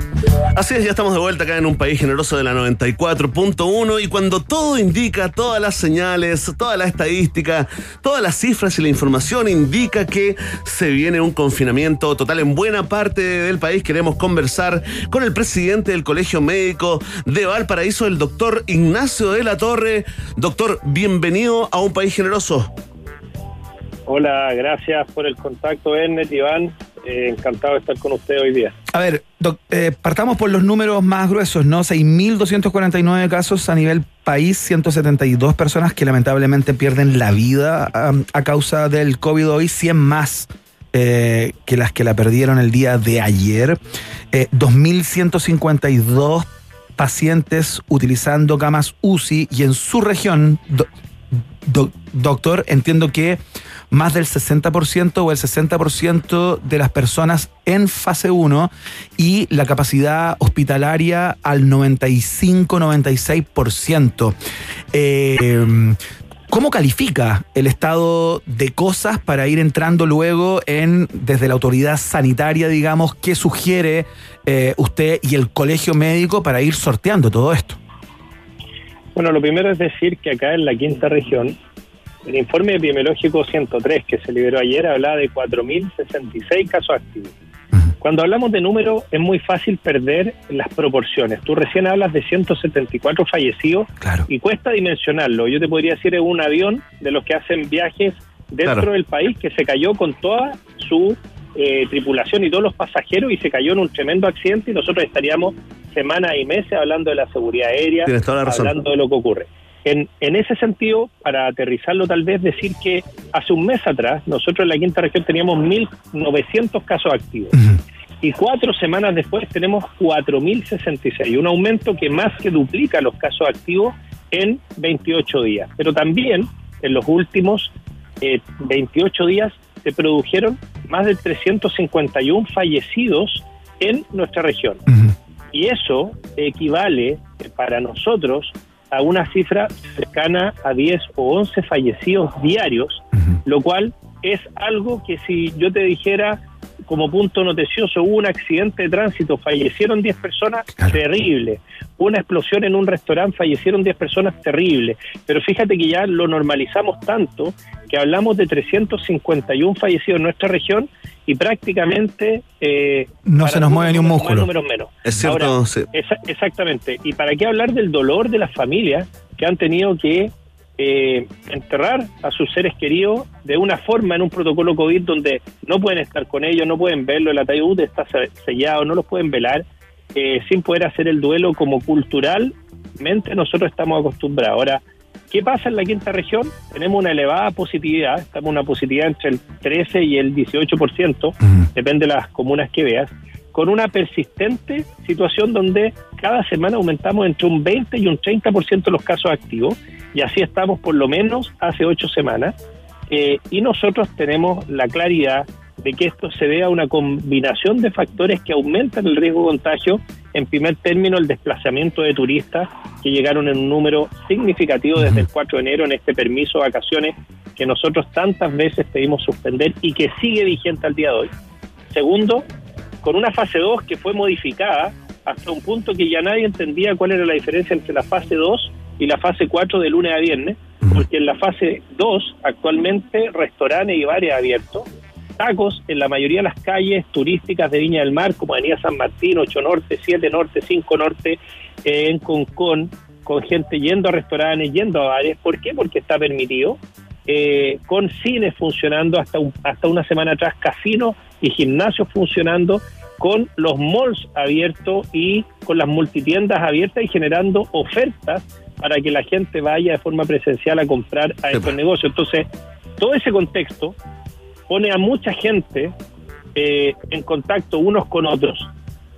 Así es, ya estamos de vuelta acá en un país generoso de la 94.1 y cuando todo indica, todas las señales, toda la estadística, todas las cifras y la información indica que se viene un confinamiento total en buena parte del país, queremos conversar con el presidente del Colegio Médico de Valparaíso, el doctor Ignacio de la Torre. Doctor, bienvenido a un país generoso. Hola, gracias por el contacto, Ernest, Iván. Eh, encantado de estar con usted hoy día. A ver, eh, partamos por los números más gruesos, ¿no? 6.249 casos a nivel país, 172 personas que lamentablemente pierden la vida a causa del COVID hoy, 100 más eh, que las que la perdieron el día de ayer. Eh, 2.152 pacientes utilizando camas UCI y en su región, do- do- doctor, entiendo que más del 60% o el 60% de las personas en fase 1 y la capacidad hospitalaria al 95-96%. Eh, ¿Cómo califica el estado de cosas para ir entrando luego en, desde la autoridad sanitaria, digamos, qué sugiere eh, usted y el colegio médico para ir sorteando todo esto? Bueno, lo primero es decir que acá en la quinta región, el informe epidemiológico 103 que se liberó ayer hablaba de 4.066 casos activos. Cuando hablamos de números es muy fácil perder las proporciones. Tú recién hablas de 174 fallecidos y cuesta dimensionarlo. Yo te podría decir es un avión de los que hacen viajes dentro Claro. del país que se cayó con toda su eh, tripulación y todos los pasajeros y se cayó en un tremendo accidente y nosotros estaríamos semanas y meses hablando de la seguridad aérea, la hablando de lo que ocurre. En, en ese sentido, para aterrizarlo tal vez, decir que hace un mes atrás nosotros en la quinta región teníamos 1.900 casos activos y cuatro semanas después tenemos 4.066, un aumento que más que duplica los casos activos en 28 días. Pero también en los últimos eh, 28 días se produjeron más de 351 fallecidos en nuestra región. Y eso equivale para nosotros a una cifra cercana a 10 o 11 fallecidos diarios, lo cual es algo que si yo te dijera como punto noticioso, hubo un accidente de tránsito, fallecieron 10 personas, terrible. Una explosión en un restaurante, fallecieron 10 personas, terrible. Pero fíjate que ya lo normalizamos tanto que hablamos de 351 fallecidos en nuestra región y prácticamente... eh, No se nos mueve ni un más, músculo. números menos. Es cierto, Ahora, sí. esa- exactamente. ¿Y para qué hablar del dolor de las familias que han tenido que eh, enterrar a sus seres queridos de una forma en un protocolo COVID donde no pueden estar con ellos, no pueden verlo, el ataúd está se- sellado, no los pueden velar, eh, sin poder hacer el duelo como culturalmente nosotros estamos acostumbrados. Ahora, ¿qué pasa en la quinta región? Tenemos una elevada positividad, estamos en una positividad entre el 13 y el 18%, depende de las comunas que veas, con una persistente situación donde cada semana aumentamos entre un 20 y un 30% los casos activos, y así estamos por lo menos hace ocho semanas, eh, y nosotros tenemos la claridad de que esto se vea una combinación de factores que aumentan el riesgo de contagio. En primer término, el desplazamiento de turistas que llegaron en un número significativo desde el 4 de enero en este permiso de vacaciones que nosotros tantas veces pedimos suspender y que sigue vigente al día de hoy. Segundo, con una fase 2 que fue modificada hasta un punto que ya nadie entendía cuál era la diferencia entre la fase 2 y la fase 4 de lunes a viernes, porque en la fase 2 actualmente restaurantes y bares abiertos, tacos en la mayoría de las calles turísticas de Viña del Mar, como Avenida San Martín, 8 Norte, 7 Norte, 5 Norte, eh, en Concón, con gente yendo a restaurantes, yendo a bares. ¿Por qué? Porque está permitido. Eh, con cines funcionando hasta, un- hasta una semana atrás, casinos y gimnasios funcionando, con los malls abiertos y con las multitiendas abiertas y generando ofertas para que la gente vaya de forma presencial a comprar a estos negocios. Entonces, todo ese contexto pone a mucha gente eh, en contacto unos con otros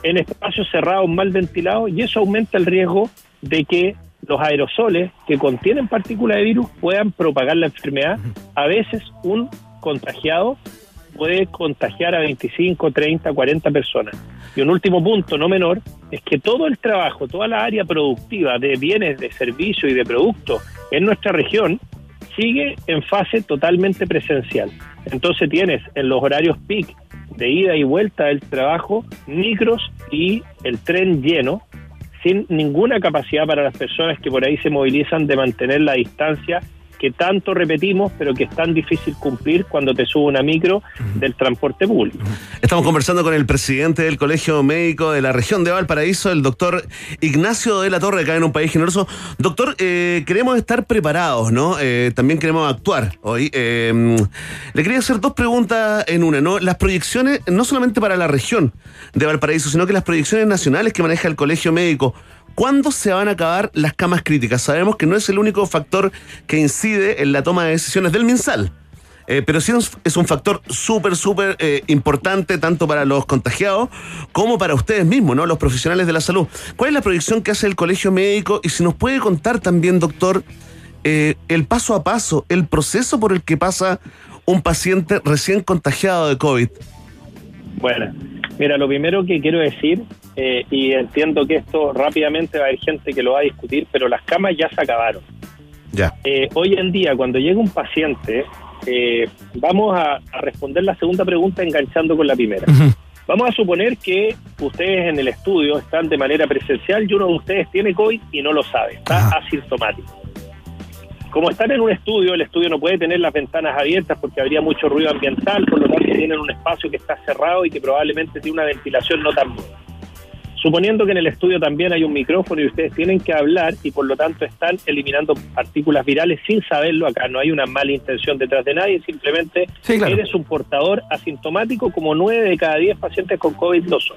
en espacios cerrados mal ventilados y eso aumenta el riesgo de que los aerosoles que contienen partículas de virus puedan propagar la enfermedad. A veces un contagiado puede contagiar a 25, 30, 40 personas. Y un último punto, no menor, es que todo el trabajo, toda la área productiva de bienes, de servicios y de productos en nuestra región sigue en fase totalmente presencial. Entonces tienes en los horarios peak de ida y vuelta del trabajo micros y el tren lleno sin ninguna capacidad para las personas que por ahí se movilizan de mantener la distancia que tanto repetimos, pero que es tan difícil cumplir cuando te sube una micro del transporte público. Estamos conversando con el presidente del Colegio Médico de la región de Valparaíso, el doctor Ignacio de la Torre, acá en un país generoso. Doctor, eh, queremos estar preparados, ¿no? Eh, también queremos actuar hoy. Eh, le quería hacer dos preguntas en una, ¿no? Las proyecciones, no solamente para la región de Valparaíso, sino que las proyecciones nacionales que maneja el Colegio Médico. ¿Cuándo se van a acabar las camas críticas? Sabemos que no es el único factor que incide en la toma de decisiones del MinSal. Eh, pero sí es- un factor súper, súper eh, importante tanto para los contagiados como para ustedes mismos, ¿no? Los profesionales de la salud. ¿Cuál es la proyección que hace el colegio médico? Y si nos puede contar también, doctor, eh, el paso a paso, el proceso por el que pasa un paciente recién contagiado de COVID. Bueno, mira, lo primero que quiero decir, eh, y entiendo que esto rápidamente va a haber gente que lo va a discutir, pero las camas ya se acabaron. Ya. Eh, hoy en día, cuando llega un paciente, eh, vamos a, a responder la segunda pregunta enganchando con la primera. Vamos a suponer que ustedes en el estudio están de manera presencial y uno de ustedes tiene COVID y no lo sabe, está asintomático. Como están en un estudio, el estudio no puede tener las ventanas abiertas porque habría mucho ruido ambiental, por lo tanto tienen un espacio que está cerrado y que probablemente tiene una ventilación no tan buena. Suponiendo que en el estudio también hay un micrófono y ustedes tienen que hablar y por lo tanto están eliminando partículas virales sin saberlo acá, no hay una mala intención detrás de nadie, simplemente Sí, claro. eres un portador asintomático como 9 de cada 10 pacientes con COVID lo son.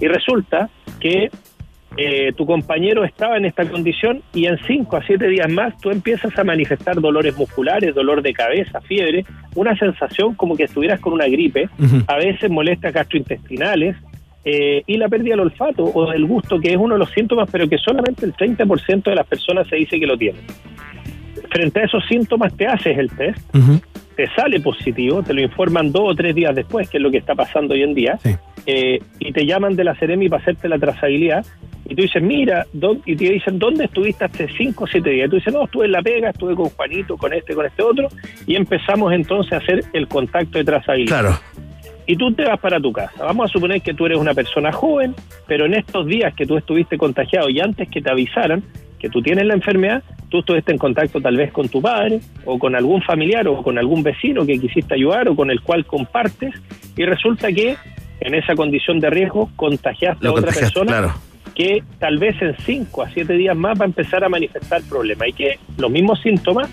Y resulta que eh, tu compañero estaba en esta condición y en 5 a 7 días más tú empiezas a manifestar dolores musculares, dolor de cabeza, fiebre, una sensación como que estuvieras con una gripe, a veces molestias gastrointestinales eh, y la pérdida del olfato o del gusto, que es uno de los síntomas, pero que solamente el 30% de las personas se dice que lo tienen. Frente a esos síntomas te haces el test, te sale positivo, te lo informan dos o tres días después, que es lo que está pasando hoy en día, eh, y te llaman de la Ceremi para hacerte la trazabilidad, y tú dices, mira, ¿dó- y te dicen, ¿dónde estuviste hace cinco o siete días? Y tú dices, no, estuve en La Pega, estuve con Juanito, con este, con este otro, y empezamos entonces a hacer el contacto de trazabilidad. Claro. Y tú te vas para tu casa. Vamos a suponer que tú eres una persona joven, pero en estos días que tú estuviste contagiado y antes que te avisaran que tú tienes la enfermedad, tú estuviste en contacto tal vez con tu padre o con algún familiar o con algún vecino que quisiste ayudar o con el cual compartes y resulta que en esa condición de riesgo contagiaste Lo a otra contagiaste, persona claro. que tal vez en 5 a 7 días más va a empezar a manifestar problemas y que los mismos síntomas,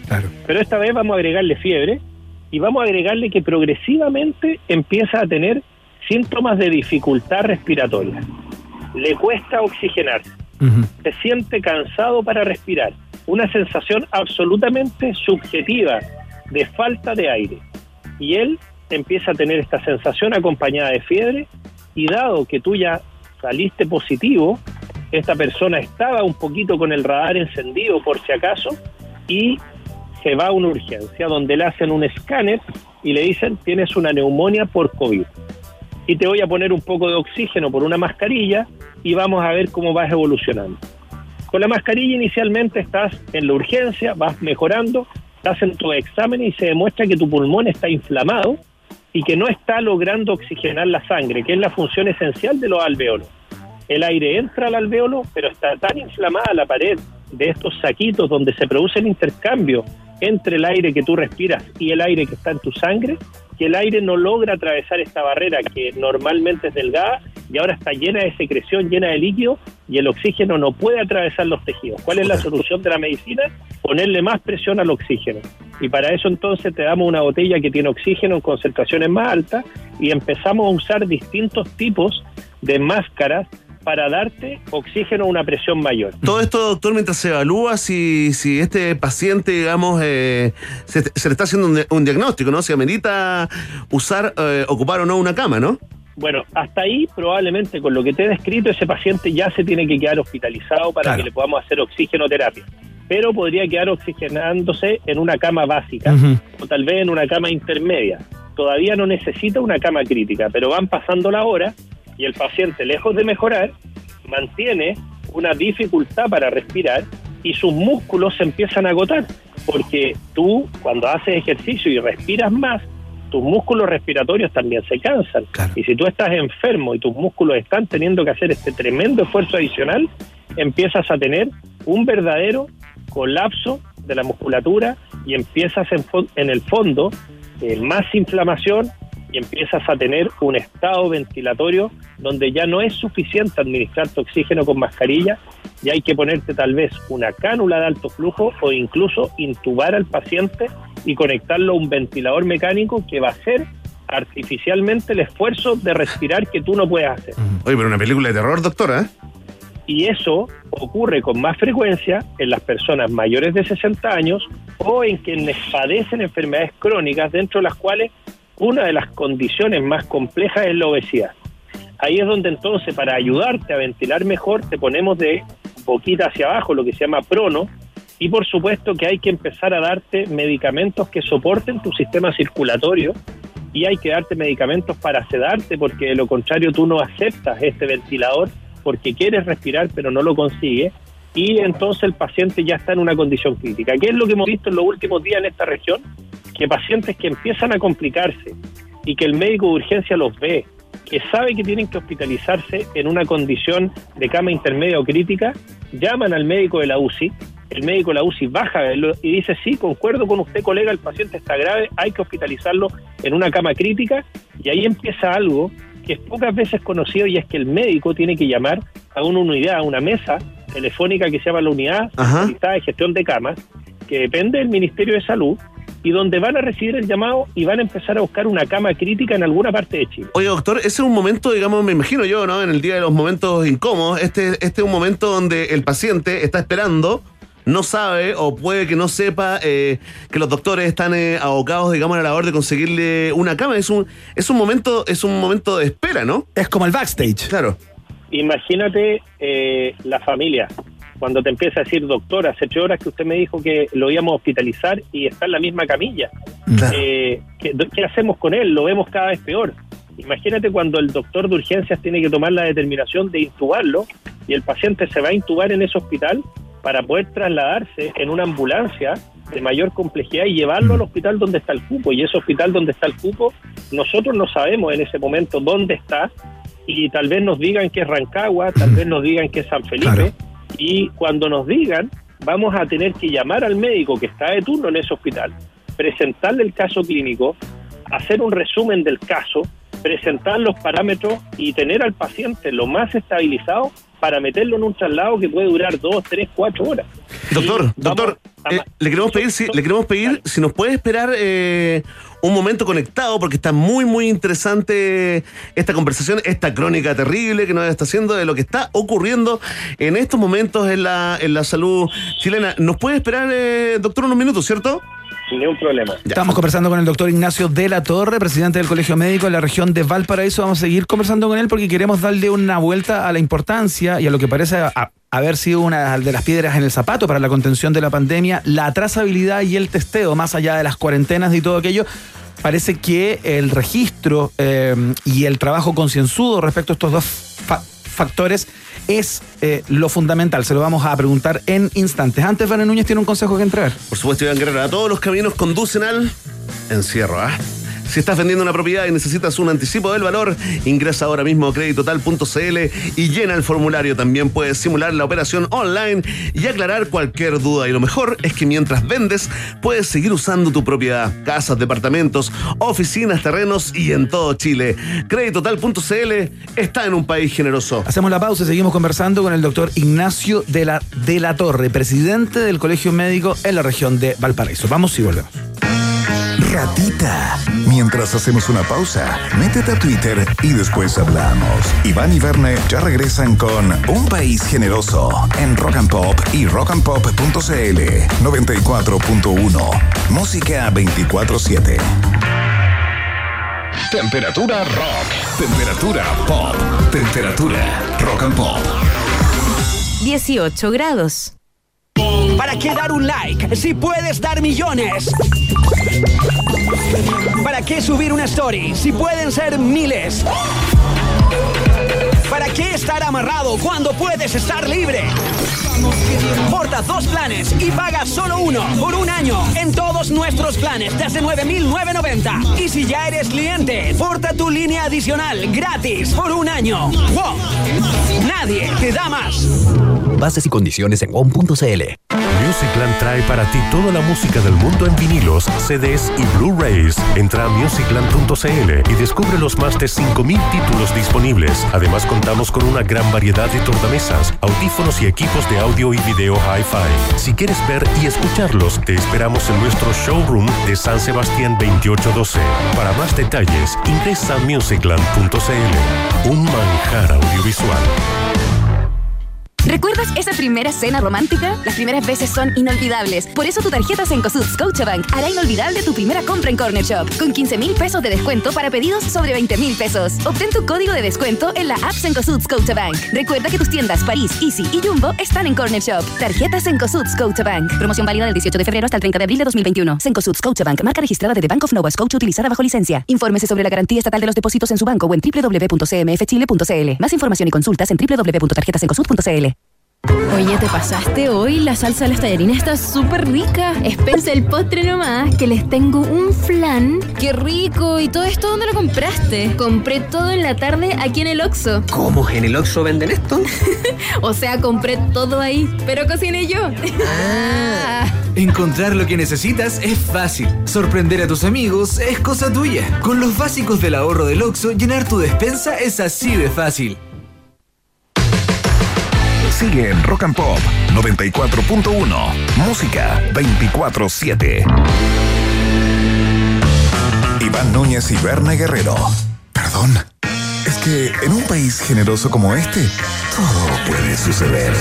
pero esta vez vamos a agregarle fiebre y vamos a agregarle que progresivamente empieza a tener síntomas de dificultad respiratoria. Le cuesta oxigenarse, se siente cansado para respirar, una sensación absolutamente subjetiva de falta de aire. Y él empieza a tener esta sensación acompañada de fiebre y dado que tú ya saliste positivo, esta persona estaba un poquito con el radar encendido por si acaso y se va a una urgencia donde le hacen un escáner y le dicen tienes una neumonía por COVID. Y te voy a poner un poco de oxígeno por una mascarilla y vamos a ver cómo vas evolucionando. Con la mascarilla inicialmente estás en la urgencia, vas mejorando, estás en tu examen y se demuestra que tu pulmón está inflamado y que no está logrando oxigenar la sangre, que es la función esencial de los alveolos. El aire entra al alveolo, pero está tan inflamada la pared de estos saquitos donde se produce el intercambio entre el aire que tú respiras y el aire que está en tu sangre, que el aire no logra atravesar esta barrera que normalmente es delgada y ahora está llena de secreción, llena de líquido y el oxígeno no puede atravesar los tejidos. ¿Cuál es la solución de la medicina? Ponerle más presión al oxígeno. Y para eso entonces te damos una botella que tiene oxígeno en concentraciones más altas y empezamos a usar distintos tipos de máscaras para darte oxígeno a una presión mayor. Todo esto, doctor, mientras se evalúa si, si este paciente, digamos, eh, se, se le está haciendo un, un diagnóstico, ¿no? Si amerita usar, eh, ocupar o no una cama, ¿no? Bueno, hasta ahí probablemente con lo que te he descrito ese paciente ya se tiene que quedar hospitalizado para Claro. que le podamos hacer oxigenoterapia. Pero podría quedar oxigenándose en una cama básica o tal vez en una cama intermedia. todavía no necesita una cama crítica, pero van pasando la hora y el paciente, lejos de mejorar, mantiene una dificultad para respirar y sus músculos se empiezan a agotar, porque tú cuando haces ejercicio y respiras más, tus músculos respiratorios también se cansan. Y si tú estás enfermo y tus músculos están teniendo que hacer este tremendo esfuerzo adicional, empiezas a tener un verdadero colapso de la musculatura y empiezas en, el fondo eh, más inflamación y empiezas a tener un estado ventilatorio donde ya no es suficiente administrar tu oxígeno con mascarilla y hay que ponerte tal vez una cánula de alto flujo o incluso intubar al paciente y conectarlo a un ventilador mecánico que va a hacer artificialmente el esfuerzo de respirar que tú no puedes hacer. Oye, pero una película de terror, doctora. Y eso ocurre con más frecuencia en las personas mayores de 60 años o en quienes padecen enfermedades crónicas, dentro de las cuales una de las condiciones más complejas es la obesidad. Ahí es donde entonces para ayudarte a ventilar mejor te ponemos de boquita hacia abajo, lo que se llama prono, y por supuesto que hay que empezar a darte medicamentos que soporten tu sistema circulatorio y hay que darte medicamentos para sedarte porque de lo contrario tú no aceptas este ventilador porque quieres respirar pero no lo consigues y entonces el paciente ya está en una condición crítica. ¿Qué es lo que hemos visto en los últimos días en esta región? Que pacientes que empiezan a complicarse y que el médico de urgencia los ve, que sabe que tienen que hospitalizarse en una condición de cama intermedia o crítica, llaman al médico de la UCI, el médico de la UCI baja y dice, sí, concuerdo con usted, colega, el paciente está grave, hay que hospitalizarlo en una cama crítica, y ahí empieza algo que es pocas veces conocido y es que el médico tiene que llamar a una unidad, a una mesa telefónica que se llama la Unidad de Gestión de Camas, que depende del Ministerio de Salud, y donde van a recibir el llamado y van a empezar a buscar una cama crítica en alguna parte de Chile. Oye, doctor, ese es un momento, digamos, me imagino yo, ¿no? En el día de los momentos incómodos, este, este es un momento donde el paciente está esperando, no sabe o puede que no sepa eh, que los doctores están eh, abocados, digamos, a la labor de conseguirle una cama. Es un, es un momento, es un momento de espera, ¿no? Es como el backstage. Claro. Imagínate eh, la familia, cuando te empieza a decir, doctor, hace tres horas que usted me dijo que lo íbamos a hospitalizar y está en la misma camilla. Eh, ¿qué, qué hacemos con él? Lo vemos cada vez peor. Imagínate cuando el doctor de urgencias tiene que tomar la determinación de intubarlo y el paciente se va a intubar en ese hospital para poder trasladarse en una ambulancia de mayor complejidad y llevarlo al hospital donde está el cupo. Y ese hospital donde está el cupo, nosotros no sabemos en ese momento dónde está y tal vez nos digan que es Rancagua, tal vez nos digan que es San Felipe y cuando nos digan vamos a tener que llamar al médico que está de turno en ese hospital, presentarle el caso clínico, hacer un resumen del caso, presentar los parámetros y tener al paciente lo más estabilizado para meterlo en un traslado que puede durar dos, tres, cuatro horas. Doctor, doctor, eh, le queremos pedir, si, le queremos pedir si nos puede esperar eh, un momento conectado, porque está muy, muy interesante esta conversación, esta crónica terrible que nos está haciendo de lo que está ocurriendo en estos momentos en la, en la salud chilena. ¿Nos puede esperar, eh, doctor, unos minutos, cierto? Sin ningún problema. Estamos conversando con el doctor Ignacio de la Torre, presidente del Colegio Médico en la región de Valparaíso. Vamos a seguir conversando con él porque queremos darle una vuelta a la importancia y a lo que parece a- haber sido una de las piedras en el zapato para la contención de la pandemia, la trazabilidad y el testeo, más allá de las cuarentenas y todo aquello. Parece que el registro eh, y el trabajo concienzudo respecto a estos dos fa- factores es eh, lo fundamental. Se lo vamos a preguntar en instantes. Antes, Vane Núñez tiene un consejo que entregar. Por supuesto, Iván Guerrero, a todos los caminos conducen al encierro. ¿ah? Si estás vendiendo una propiedad y necesitas un anticipo del valor, ingresa ahora mismo a creditotal.cl y llena el formulario. También puedes simular la operación online y aclarar cualquier duda. Y lo mejor es que mientras vendes, puedes seguir usando tu propiedad. Casas, departamentos, oficinas, terrenos y en todo Chile. Creditotal.cl está en un país generoso. Hacemos la pausa y seguimos conversando con el doctor Ignacio de la, de la Torre, presidente del Colegio Médico en la región de Valparaíso. Vamos y volvemos. Ratita. Mientras hacemos una pausa, métete a Twitter y después hablamos. Iván y Verne ya regresan con Un País Generoso en Rock and Pop y rockandpop.cl 94.1. Música 24-7. Temperatura rock. Temperatura pop. Temperatura rock and pop. 18 grados. ¿Para qué dar un like si puedes dar millones? ¿Para qué subir una story si pueden ser miles? ¿Para qué estar amarrado cuando puedes estar libre? Porta dos planes y paga solo uno por un año en todos nuestros planes desde 9.990. Y si ya eres cliente, porta tu línea adicional gratis por un año. Bases y condiciones en WOM.cl. Musicland trae para ti toda la música del mundo en vinilos, CDs y Blu-rays. Entra a musicland.cl y descubre los más de 5.000 títulos disponibles. Además contamos con una gran variedad de tornamesas, audífonos y equipos de audio y video hi-fi. Si quieres ver y escucharlos, te esperamos en nuestro showroom de San Sebastián 2812. Para más detalles, ingresa a musicland.cl. Un manjar audiovisual. ¿Recuerdas esa primera cena romántica? Las primeras veces son inolvidables. Por eso tu tarjeta Cencosud Scotiabank hará inolvidable tu primera compra en Corner Shop. Con 15 mil pesos de descuento para pedidos sobre 20 mil pesos. Obtén tu código de descuento en la app Cencosud Scotiabank. Recuerda que tus tiendas París, Easy y Jumbo están en Corner Shop. Tarjeta Cencosud Scotiabank. Promoción válida del 18 de febrero hasta el 30 de abril de 2021. Cencosud Scotiabank. Marca registrada de The Bank of Nova Scotia utilizada bajo licencia. Infórmese sobre la garantía estatal de los depósitos en su banco o en www.cmfchile.cl. Más información y consultas en www.tarjetasencosud.cl. Oye, ¿te pasaste hoy? La salsa de los tallarines está súper rica. Espera el postre nomás, que les tengo un flan. ¡Qué rico! ¿Y todo esto dónde lo compraste? Compré todo en la tarde aquí en el Oxxo. ¿Cómo? ¿En el Oxxo venden esto? o sea, compré todo ahí, pero cociné yo. Ah. Encontrar lo que necesitas es fácil. Sorprender a tus amigos es cosa tuya. Con los básicos del ahorro del Oxxo, llenar tu despensa es así de fácil. Sigue en Rock and Pop 94.1. Música 24-7. Iván Núñez y Berna Guerrero. Perdón. Es que en un país generoso como este, todo puede suceder.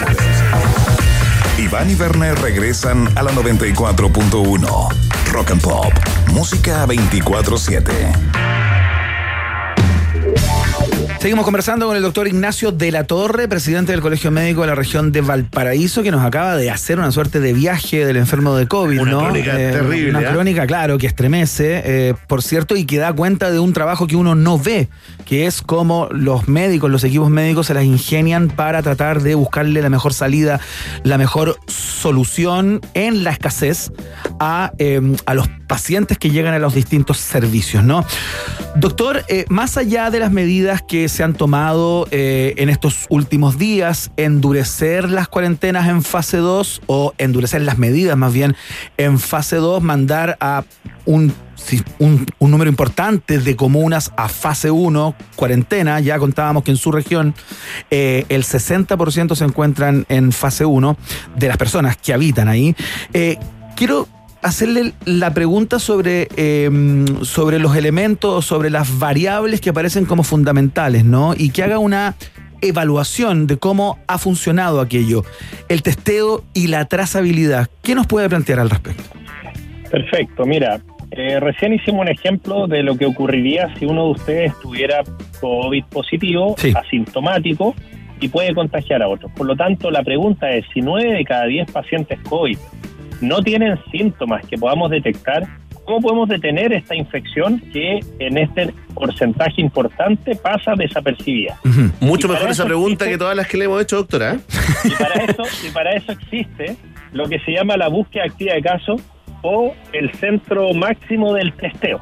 Iván y Werner regresan a la 94.1. Rock and Pop. Música 24-7. Seguimos conversando con el doctor Ignacio de la Torre, presidente del Colegio Médico de la región de Valparaíso, que nos acaba de hacer una suerte de viaje del enfermo de COVID, Una ¿no? crónica terrible, Una ¿ah? crónica, claro, que estremece, eh, por cierto, y que da cuenta de un trabajo que uno no ve, que es cómo los médicos, los equipos médicos se las ingenian para tratar de buscarle la mejor salida, la mejor solución en la escasez a, eh, a los pacientes que llegan a los distintos servicios, ¿no? Doctor, eh, más allá de las medidas que se han tomado eh, en estos últimos días, endurecer las cuarentenas en fase 2 o endurecer las medidas más bien en fase 2, mandar a un, un, un número importante de comunas a fase 1, cuarentena, ya contábamos que en su región eh, el 60% se encuentran en fase 1 de las personas que habitan ahí. Eh, quiero hacerle la pregunta sobre, eh, sobre los elementos, sobre las variables que aparecen como fundamentales, ¿no? Y que haga una evaluación de cómo ha funcionado aquello, el testeo y la trazabilidad. ¿Qué nos puede plantear al respecto? Perfecto, mira, eh, recién hicimos un ejemplo de lo que ocurriría si uno de ustedes tuviera COVID positivo, asintomático, y puede contagiar a otros. Por lo tanto, la pregunta es, si 9 de cada 10 pacientes COVID no tienen síntomas que podamos detectar, ¿cómo podemos detener esta infección que en este porcentaje importante pasa desapercibida? Mucho mejor esa pregunta existe- que todas las que le hemos hecho, doctora. y para eso, y para eso existe lo que se llama la búsqueda activa de casos o el centro máximo del testeo.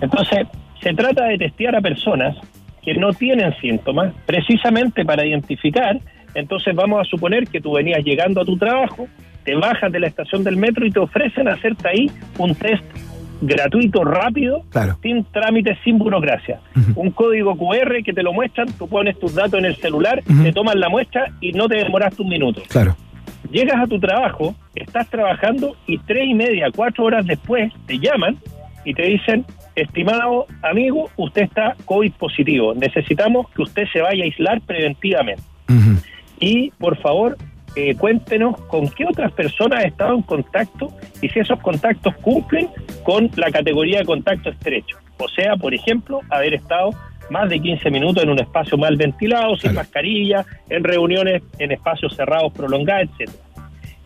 Entonces, se trata de testear a personas que no tienen síntomas, precisamente para identificar. Entonces, vamos a suponer que tú venías llegando a tu trabajo, te bajas de la estación del metro y te ofrecen hacerte ahí un test gratuito, rápido, Claro. sin trámites, sin burocracia. Un código QR que te lo muestran, tú pones tus datos en el celular, te toman la muestra y no te demoraste un minuto. Claro. Llegas a tu trabajo, estás trabajando y tres y media, cuatro horas después te llaman y te dicen, estimado amigo, usted está COVID positivo, necesitamos que usted se vaya a aislar preventivamente. Y por favor, eh, cuéntenos con qué otras personas ha estado en contacto y si esos contactos cumplen con la categoría de contacto estrecho. O sea, por ejemplo, haber estado más de 15 minutos en un espacio mal ventilado, sin mascarilla, en reuniones en espacios cerrados prolongadas, etcétera.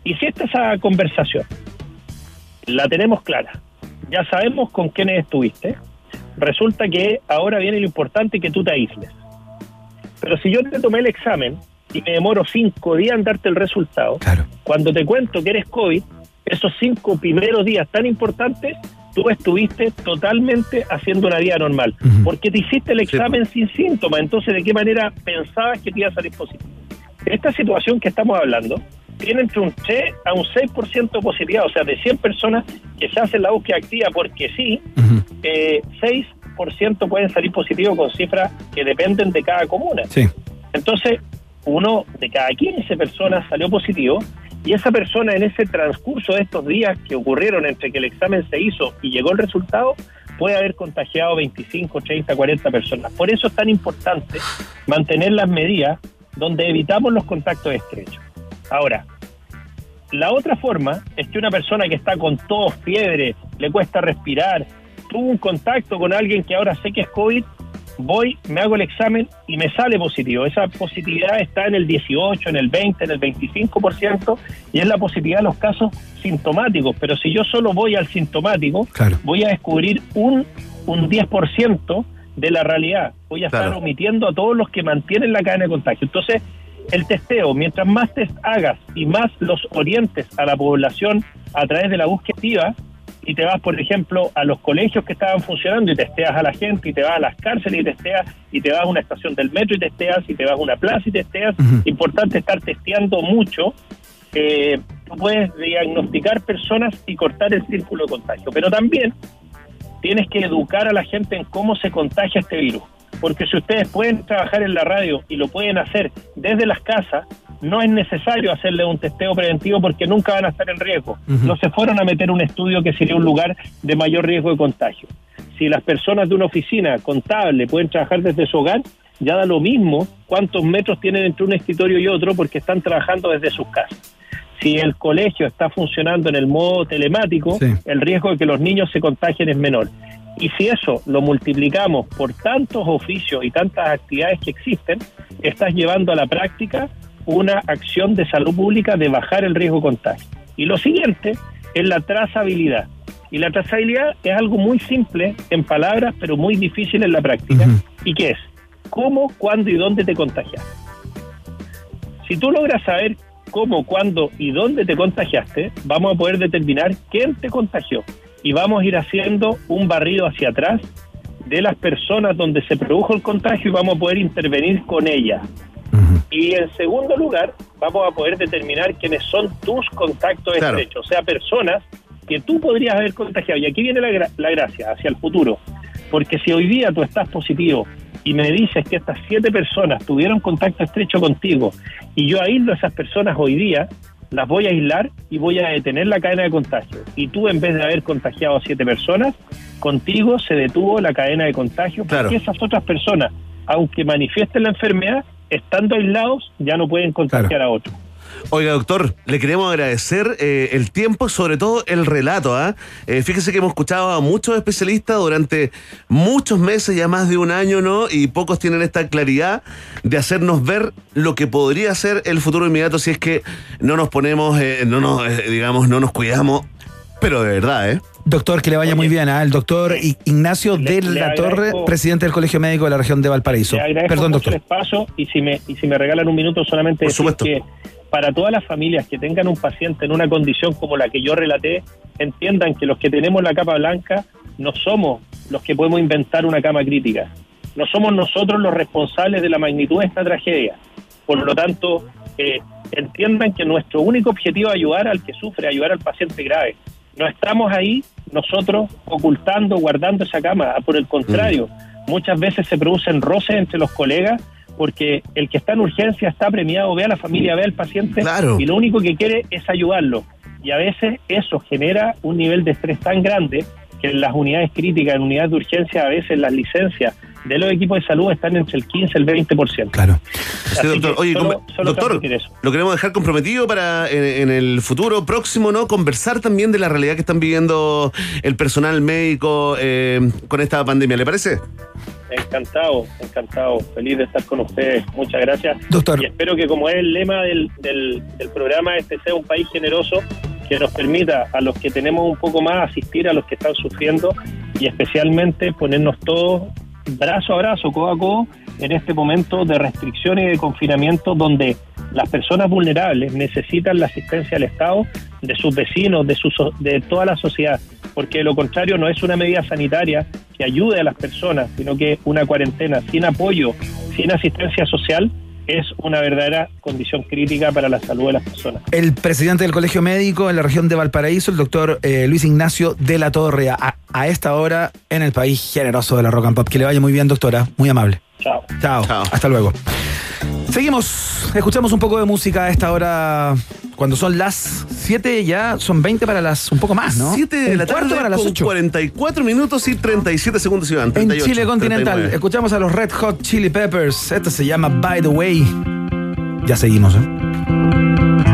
Y si esta esa conversación la tenemos clara, ya sabemos con quiénes estuviste. Resulta que ahora viene lo importante que tú te aísles. Pero si yo te tomé el examen y me demoro cinco días en darte el resultado, cuando te cuento que eres COVID, esos cinco primeros días tan importantes, tú estuviste totalmente haciendo una vida normal. Porque te hiciste el examen sin síntomas. Entonces, ¿de qué manera pensabas que te iba a salir positivo? Esta situación que estamos hablando tiene entre un 3 a un 6% de positividad. O sea, de 100 personas que se hacen la búsqueda activa porque sí, eh, 6% pueden salir positivos con cifras que dependen de cada comuna. Entonces, uno de cada 15 personas salió positivo y esa persona en ese transcurso de estos días que ocurrieron entre que el examen se hizo y llegó el resultado, puede haber contagiado 25, 30, 40 personas. Por eso es tan importante mantener las medidas donde evitamos los contactos estrechos. Ahora, la otra forma es que una persona que está con tos, fiebre, le cuesta respirar, tuvo un contacto con alguien que ahora sé que es COVID, voy, me hago el examen y me sale positivo. Esa positividad está en el 18, en el 20, en el 25% y es la positividad de los casos sintomáticos. Pero si yo solo voy al sintomático, voy a descubrir un, un 10% de la realidad. Voy a estar omitiendo a todos los que mantienen la cadena de contagio. Entonces, el testeo, mientras más test hagas y más los orientes a la población a través de la búsqueda activa, y te vas, por ejemplo, a los colegios que estaban funcionando y testeas a la gente, y te vas a las cárceles y testeas, y te vas a una estación del metro y testeas, y te vas a una plaza y testeas. Importante estar testeando mucho. Eh, tú puedes diagnosticar personas y cortar el círculo de contagio, pero también tienes que educar a la gente en cómo se contagia este virus. Porque si ustedes pueden trabajar en la radio y lo pueden hacer desde las casas, no es necesario hacerle un testeo preventivo porque nunca van a estar en riesgo. No se fueron a meter un estudio que sería un lugar de mayor riesgo de contagio. Si las personas de una oficina contable pueden trabajar desde su hogar, ya da lo mismo cuántos metros tienen entre un escritorio y otro porque están trabajando desde sus casas. Si el colegio está funcionando en el modo telemático, el riesgo de que los niños se contagien es menor. Y si eso lo multiplicamos por tantos oficios y tantas actividades que existen, estás llevando a la práctica una acción de salud pública de bajar el riesgo de contagio. Y lo siguiente es la trazabilidad. Y la trazabilidad es algo muy simple en palabras, pero muy difícil en la práctica. ¿Y qué es? ¿Cómo, cuándo y dónde te contagias? Si tú logras saber cómo, cuándo y dónde te contagiaste, vamos a poder determinar quién te contagió. Y vamos a ir haciendo un barrido hacia atrás de las personas donde se produjo el contagio y vamos a poder intervenir con ellas. Y en segundo lugar, vamos a poder determinar quiénes son tus contactos Claro. estrechos, o sea, personas que tú podrías haber contagiado. Y aquí viene la, gra- la gracia, hacia el futuro. Porque si hoy día tú estás positivo y me dices que estas siete personas tuvieron contacto estrecho contigo y yo aíslo a esas personas hoy día, las voy a aislar y voy a detener la cadena de contagio. Y tú, en vez de haber contagiado a siete personas, contigo se detuvo la cadena de contagio porque esas otras personas, aunque manifiesten la enfermedad, estando aislados, ya no pueden contagiar a otros. Oiga, doctor, le queremos agradecer eh, el tiempo, sobre todo el relato. ¿ah? Eh, fíjese que hemos escuchado a muchos especialistas durante muchos meses, ya más de un año, ¿no? Y pocos tienen esta claridad de hacernos ver lo que podría ser el futuro inmediato si es que no nos ponemos, eh, no nos, digamos, no nos cuidamos, pero de verdad, ¿eh? Doctor, que le vaya muy bien. ¿ah? El doctor Ignacio de la Torre, presidente del Colegio Médico de la región de Valparaíso. Perdón, doctor. el espacio y si me y si me regalan un minuto solamente Por decir supuesto. que para todas las familias que tengan un paciente en una condición como la que yo relaté, entiendan que los que tenemos la capa blanca no somos los que podemos inventar una cama crítica. No somos nosotros los responsables de la magnitud de esta tragedia. Por lo tanto, eh, entiendan que nuestro único objetivo es ayudar al que sufre, ayudar al paciente grave. No estamos ahí nosotros ocultando, guardando esa cama. Por el contrario, muchas veces se producen roces entre los colegas porque el que está en urgencia está premiado, ve a la familia, ve al paciente y lo único que quiere es ayudarlo. Y a veces eso genera un nivel de estrés tan grande que en las unidades críticas, en unidades de urgencia, a veces las licencias de los equipos de salud están entre el 15 y el 20%. Claro. Sí, doctor. Oye, solo- doctor, lo queremos dejar comprometido para en, en el futuro próximo, ¿no? Conversar también de la realidad que están viviendo el personal médico eh, con esta pandemia, ¿le parece? Encantado, encantado, feliz de estar con ustedes. Muchas gracias. Doctor. Y espero que como es el lema del, del, del programa, este sea un país generoso que nos permita a los que tenemos un poco más asistir a los que están sufriendo y especialmente ponernos todos brazo a brazo, codo a codo, en este momento de restricción y de confinamiento donde las personas vulnerables necesitan la asistencia del Estado, de sus vecinos, de, su de toda la sociedad, porque de lo contrario no es una medida sanitaria que ayude a las personas, sino que una cuarentena sin apoyo, sin asistencia social, es una verdadera condición crítica para la salud de las personas. El presidente del Colegio Médico en la región de Valparaíso, el doctor eh, Luis Ignacio de la Torre, a, a esta hora en el país generoso de la Rock and Pop. Que le vaya muy bien, doctora. Muy amable. Chao. Chao. Hasta luego. Seguimos. Escuchamos un poco de música a esta hora. Cuando son las 7 ya, son 20 para las, un poco más, ¿no? 7 de la cuarto tarde para las con 8. 44 minutos y 37 segundos, Iván. En 38, Chile continental, 39. escuchamos a los Red Hot Chili Peppers. Este se llama By the Way. Ya seguimos, ¿eh?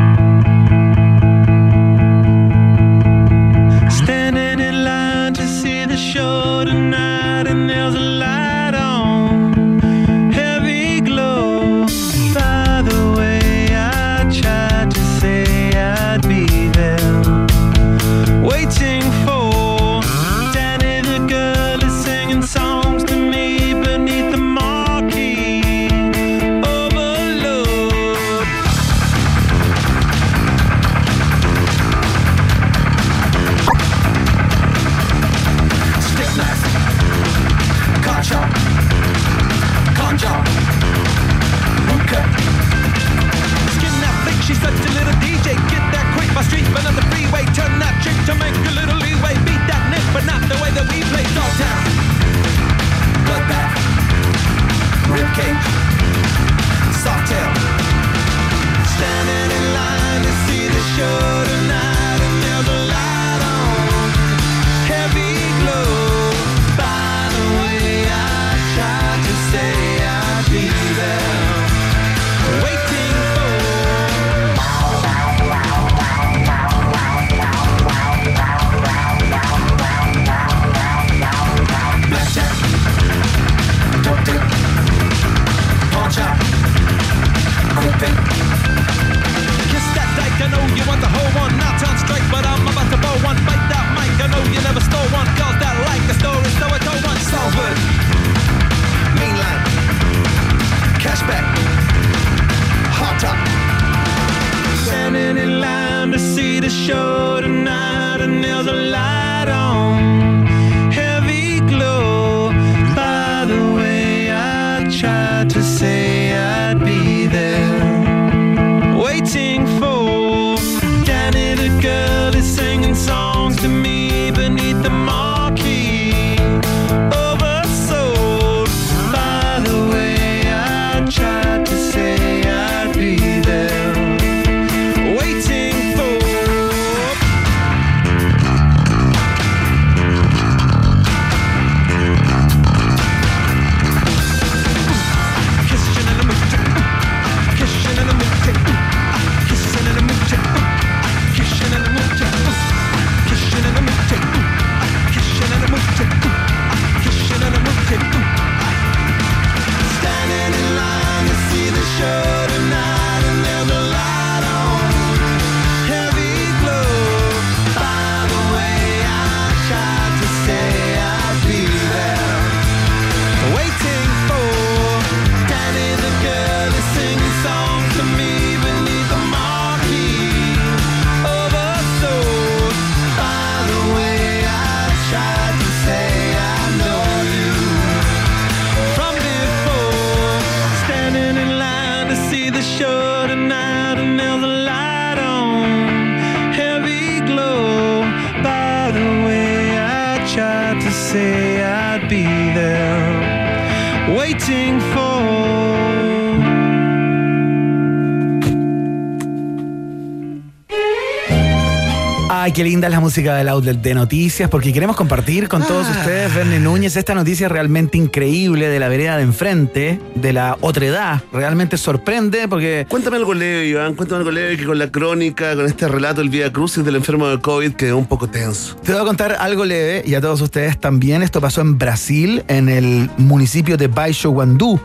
Linda es la música del outlet de noticias, porque queremos compartir con todos ustedes, Verne Núñez, esta noticia realmente increíble de la vereda de enfrente, de la otredad. Realmente sorprende porque. Cuéntame algo leve, Iván. Cuéntame algo leve que con la crónica, con este relato del Vía Crucis del enfermo de COVID quedó un poco tenso. Te voy a contar algo leve y a todos ustedes también. Esto pasó en Brasil, en el municipio de Baixo Guandú.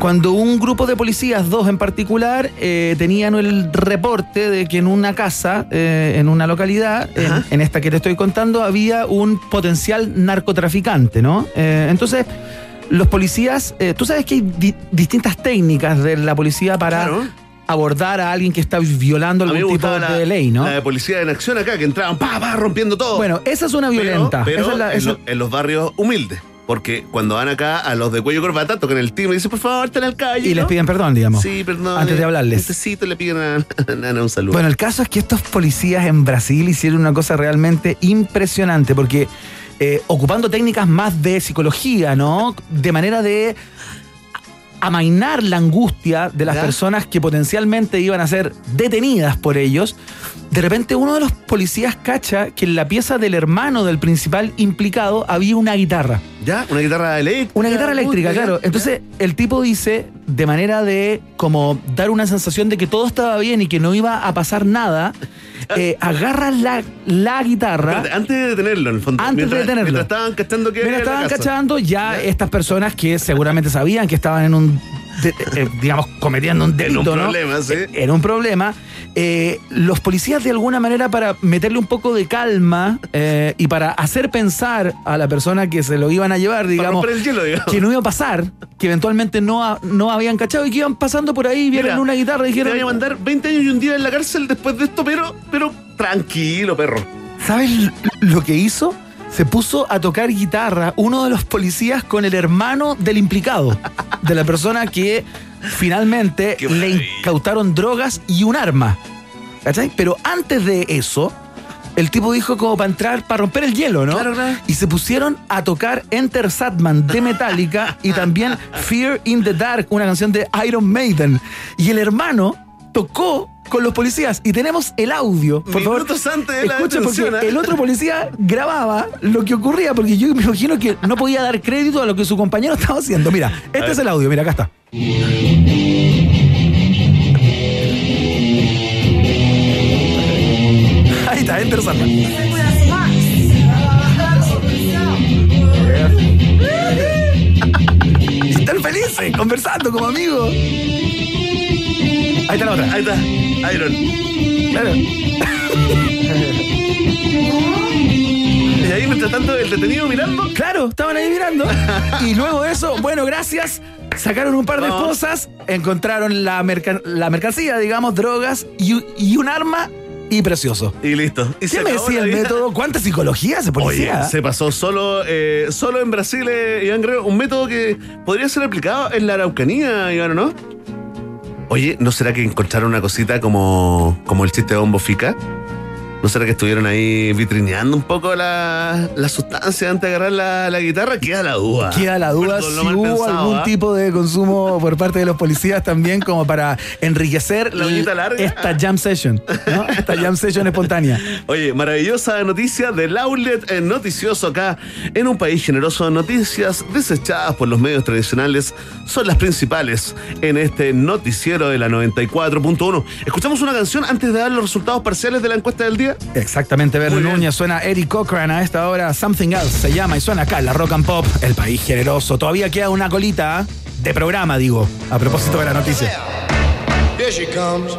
Cuando un grupo de policías, dos en particular, eh, tenían el reporte de que en una casa, eh, en una localidad, en, en esta que te estoy contando, había un potencial narcotraficante, ¿no? Eh, entonces, los policías, eh, tú sabes que hay di- distintas técnicas de la policía para abordar a alguien que está violando algún tipo la, de ley, ¿no? la de policía en acción acá, que entraban pa, pa, rompiendo todo. Bueno, esa es una Pero- violenta. Pero, Esa es la- en, esa- lo- en los barrios humildes. Porque cuando van acá a los de cuello y corbata, tocan el timbre y dicen, por favor, estén al calle. Y les piden perdón, digamos. Sí, perdón. Antes de hablarles. Necesito, le piden a, a Nana un saludo. Bueno, el caso es que estos policías en Brasil hicieron una cosa realmente impresionante porque eh, ocupando técnicas más de psicología, ¿no? De manera de amainar la angustia de las ¿Ya? personas que potencialmente iban a ser detenidas por ellos, de repente uno de los policías cacha que en la pieza del hermano del principal implicado había una guitarra. ¿Ya? Una guitarra eléctrica. Una guitarra eléctrica, claro. Entonces el tipo dice, de manera de como dar una sensación de que todo estaba bien y que no iba a pasar nada, eh, agarra la, la guitarra. Espérate, antes de detenerlo, en el fondo. Antes de mientras, detenerlo. Mientras estaban cachando que la estaban cachando ya estas personas que seguramente sabían que estaban en un, de- eh, digamos, cometiendo un delito, un ¿no? problema, sí. Eh, Era un problema. Eh, los policías de alguna manera para meterle un poco de calma eh, y para hacer pensar a la persona que se lo iban a llevar, digamos, romper el hielo, digamos. que no iba a pasar, que eventualmente no, no habían cachado y que iban pasando por ahí, vieron Mira, una guitarra y Te dijeron... voy a mandar 20 años y un día en la cárcel después de esto, pero, pero tranquilo, perro. ¿Sabes lo que hizo? Se puso a tocar guitarra uno de los policías con el hermano del implicado, de la persona que finalmente le incautaron drogas y un arma. ¿Cachai? Pero antes de eso, el tipo dijo como para entrar, para romper el hielo, ¿no? Y se pusieron a tocar Enter Satman de Metallica y también Fear in the Dark, una canción de Iron Maiden. Y el hermano tocó con los policías y tenemos el audio. Por favor, antes de la porque ¿eh? el otro policía grababa lo que ocurría porque yo me imagino que no podía dar crédito a lo que su compañero estaba haciendo. Mira, este es el audio, mira, acá está. Ahí está, Enter están felices, conversando como amigos. Ahí está la otra. Ahí está, Iron. Claro. Y ahí, mientras tanto, el detenido mirando. Claro, estaban ahí mirando. Y luego de eso, bueno, gracias. Sacaron un par de Vamos. cosas, encontraron la, mercan- la mercancía, digamos, drogas y, y un arma y precioso. Y listo. Y ¿Qué se me acabó decía la el vida. método? ¿Cuánta psicología se Oye, policía? se pasó solo, eh, solo en Brasil, eh, Iván Guerrero, un método que podría ser aplicado en la Araucanía, Iván, ¿o no? Oye, ¿no será que encontraron una cosita como, como el chiste de Bombo Fica? ¿No será que estuvieron ahí vitrineando un poco la, la sustancia antes de agarrar la, la guitarra? Queda la duda. Queda la duda Perdón, si hubo pensado, algún ¿ah? tipo de consumo por parte de los policías también como para enriquecer La uñita larga. esta jam session, ¿no? Esta jam session espontánea. Oye, maravillosa noticia del outlet eh, noticioso acá en un país generoso. Noticias desechadas por los medios tradicionales son las principales en este noticiero de la 94.1. Escuchamos una canción antes de dar los resultados parciales de la encuesta del día. Exactamente, Verne Núñez. Suena Eric Cochran a esta hora. Something Else se llama y suena acá la Rock and Pop, el país generoso. Todavía queda una colita ¿eh? de programa, digo, a propósito de la noticia. Here she comes.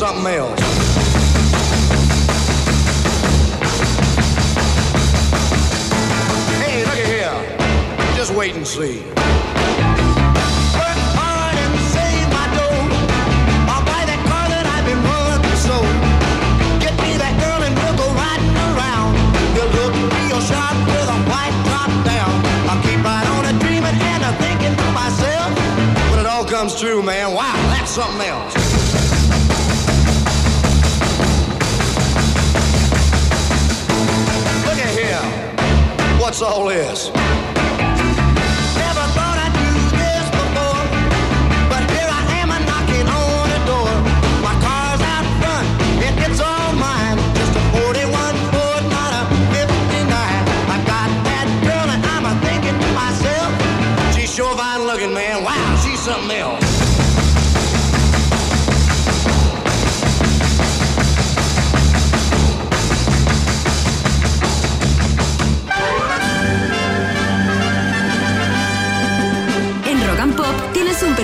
It's something else. Hey, look at here. Just wait and see. Work hard and save my dough. I'll What's all this?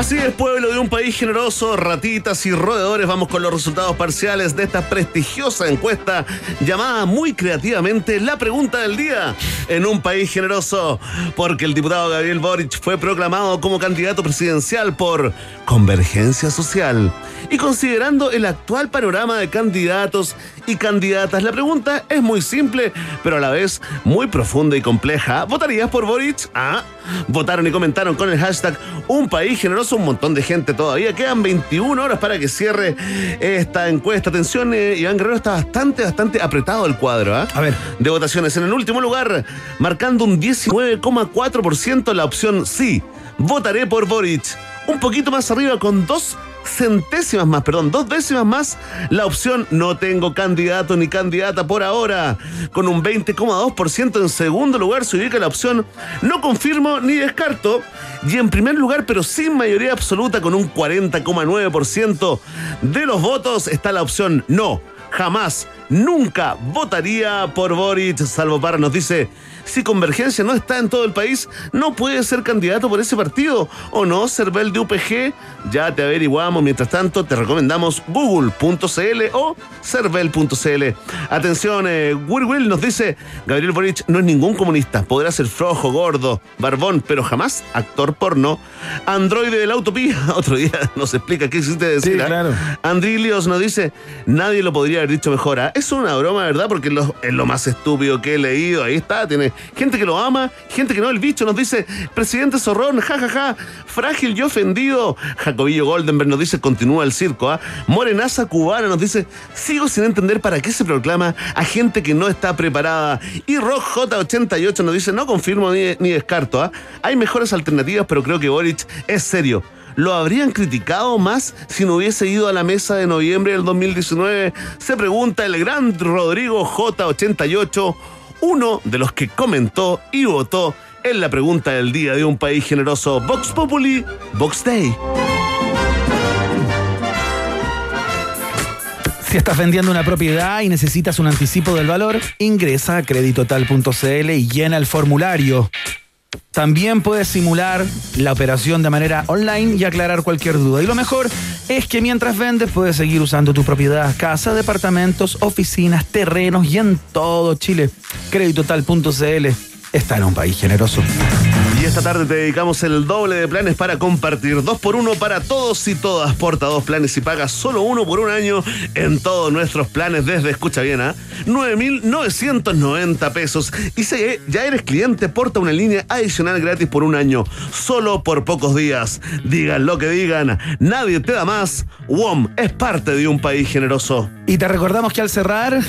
Así es, pueblo de un país generoso, ratitas y roedores, vamos con los resultados parciales de esta prestigiosa encuesta llamada muy creativamente La Pregunta del Día en un país generoso, porque el diputado Gabriel Boric fue proclamado como candidato presidencial por Convergencia Social. Y considerando el actual panorama de candidatos y candidatas, la pregunta es muy simple, pero a la vez muy profunda y compleja. ¿Votarías por Boric? Ah, votaron y comentaron con el hashtag Un País Generoso un montón de gente todavía. Quedan 21 horas para que cierre esta encuesta. Atención, eh, Iván Guerrero está bastante, bastante apretado el cuadro ¿ah? A ver. de votaciones. En el último lugar, marcando un 19,4% la opción sí. Votaré por Boric. Un poquito más arriba con dos centésimas más, perdón, dos décimas más, la opción no tengo candidato ni candidata por ahora. Con un 20,2% en segundo lugar se ubica la opción no confirmo ni descarto. Y en primer lugar, pero sin mayoría absoluta, con un 40,9% de los votos, está la opción no. Jamás, nunca votaría por Boric. Salvo para nos dice, si Convergencia no está en todo el país, no puede ser candidato por ese partido. ¿O no, Cervel de UPG? Ya te averiguamos. Mientras tanto, te recomendamos google.cl o cervel.cl. Atención, eh, Will Will nos dice, Gabriel Boric no es ningún comunista. Podrá ser flojo, gordo, barbón, pero jamás actor porno. Androide de la utopía. Otro día nos explica qué existe decir. Sí, ¿ah? claro. Andrilios nos dice, nadie lo podría haber dicho mejor. ¿ah? Es una broma, ¿verdad? Porque es lo, es lo más estúpido que he leído. Ahí está, tiene gente que lo ama, gente que no. El bicho nos dice, presidente Zorrón, jajaja, frágil y ofendido. Jacobillo Goldenberg nos dice, continúa el circo. ¿ah? Morenaza cubana nos dice, sigo sin entender para qué se proclama a gente que no está preparada. Y Rock J88 nos dice, no confirmo ni, ni descarto. ¿ah? Hay mejores alternativas, pero creo que Boric es serio. ¿Lo habrían criticado más si no hubiese ido a la mesa de noviembre del 2019? Se pregunta el gran Rodrigo J88, uno de los que comentó y votó en la pregunta del día de un país generoso. Vox Populi, Vox Day. Si estás vendiendo una propiedad y necesitas un anticipo del valor, ingresa a creditotal.cl y llena el formulario. También puedes simular la operación de manera online y aclarar cualquier duda. Y lo mejor es que mientras vendes puedes seguir usando tu propiedad, casa, departamentos, oficinas, terrenos y en todo Chile. Creditotal.cl está en un país generoso. Esta tarde te dedicamos el doble de planes para compartir. Dos por uno para todos y todas. Porta dos planes y paga solo uno por un año en todos nuestros planes desde, escucha bien, ¿ah? 9,990 pesos. Y si ya eres cliente, porta una línea adicional gratis por un año. Solo por pocos días. Digan lo que digan. Nadie te da más. WOM es parte de un país generoso. Y te recordamos que al cerrar.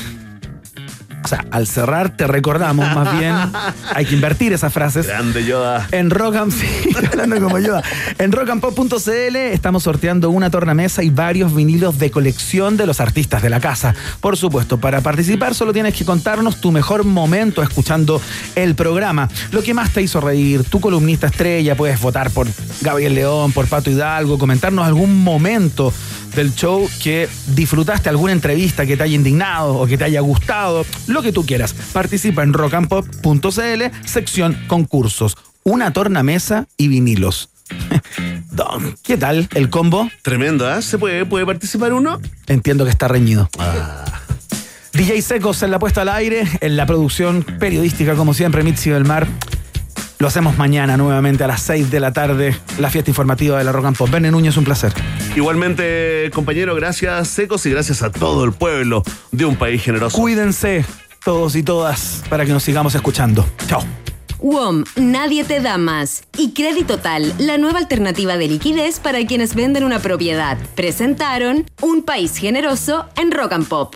O sea, al cerrar te recordamos, más bien, hay que invertir esas frases. Grande Yoda. En Rock and sí, hablando como Yoda. En rockandpop.cl estamos sorteando una tornamesa y varios vinilos de colección de los artistas de la casa. Por supuesto, para participar solo tienes que contarnos tu mejor momento escuchando el programa. Lo que más te hizo reír, tu columnista estrella, puedes votar por Gabriel León, por Pato Hidalgo, comentarnos algún momento del show que disfrutaste, alguna entrevista que te haya indignado o que te haya gustado, lo que tú quieras. Participa en rockandpop.cl, sección concursos. Una tornamesa y vinilos. Don, ¿qué tal el combo? Tremendo, ¿ah? ¿Se puede, puede participar uno? Entiendo que está reñido. DJ Secos en la puesta al aire, en la producción periodística, como siempre, Mitzi del Mar. Lo hacemos mañana nuevamente a las 6 de la tarde, la fiesta informativa de la Rock and Pop. Verne Núñez, un placer. Igualmente, compañero, gracias Secos y gracias a todo el pueblo de un país generoso. Cuídense todos y todas para que nos sigamos escuchando. Chao. WOM, nadie te da más. Y Crédito Total, la nueva alternativa de liquidez para quienes venden una propiedad. Presentaron Un País Generoso en Rock and Pop.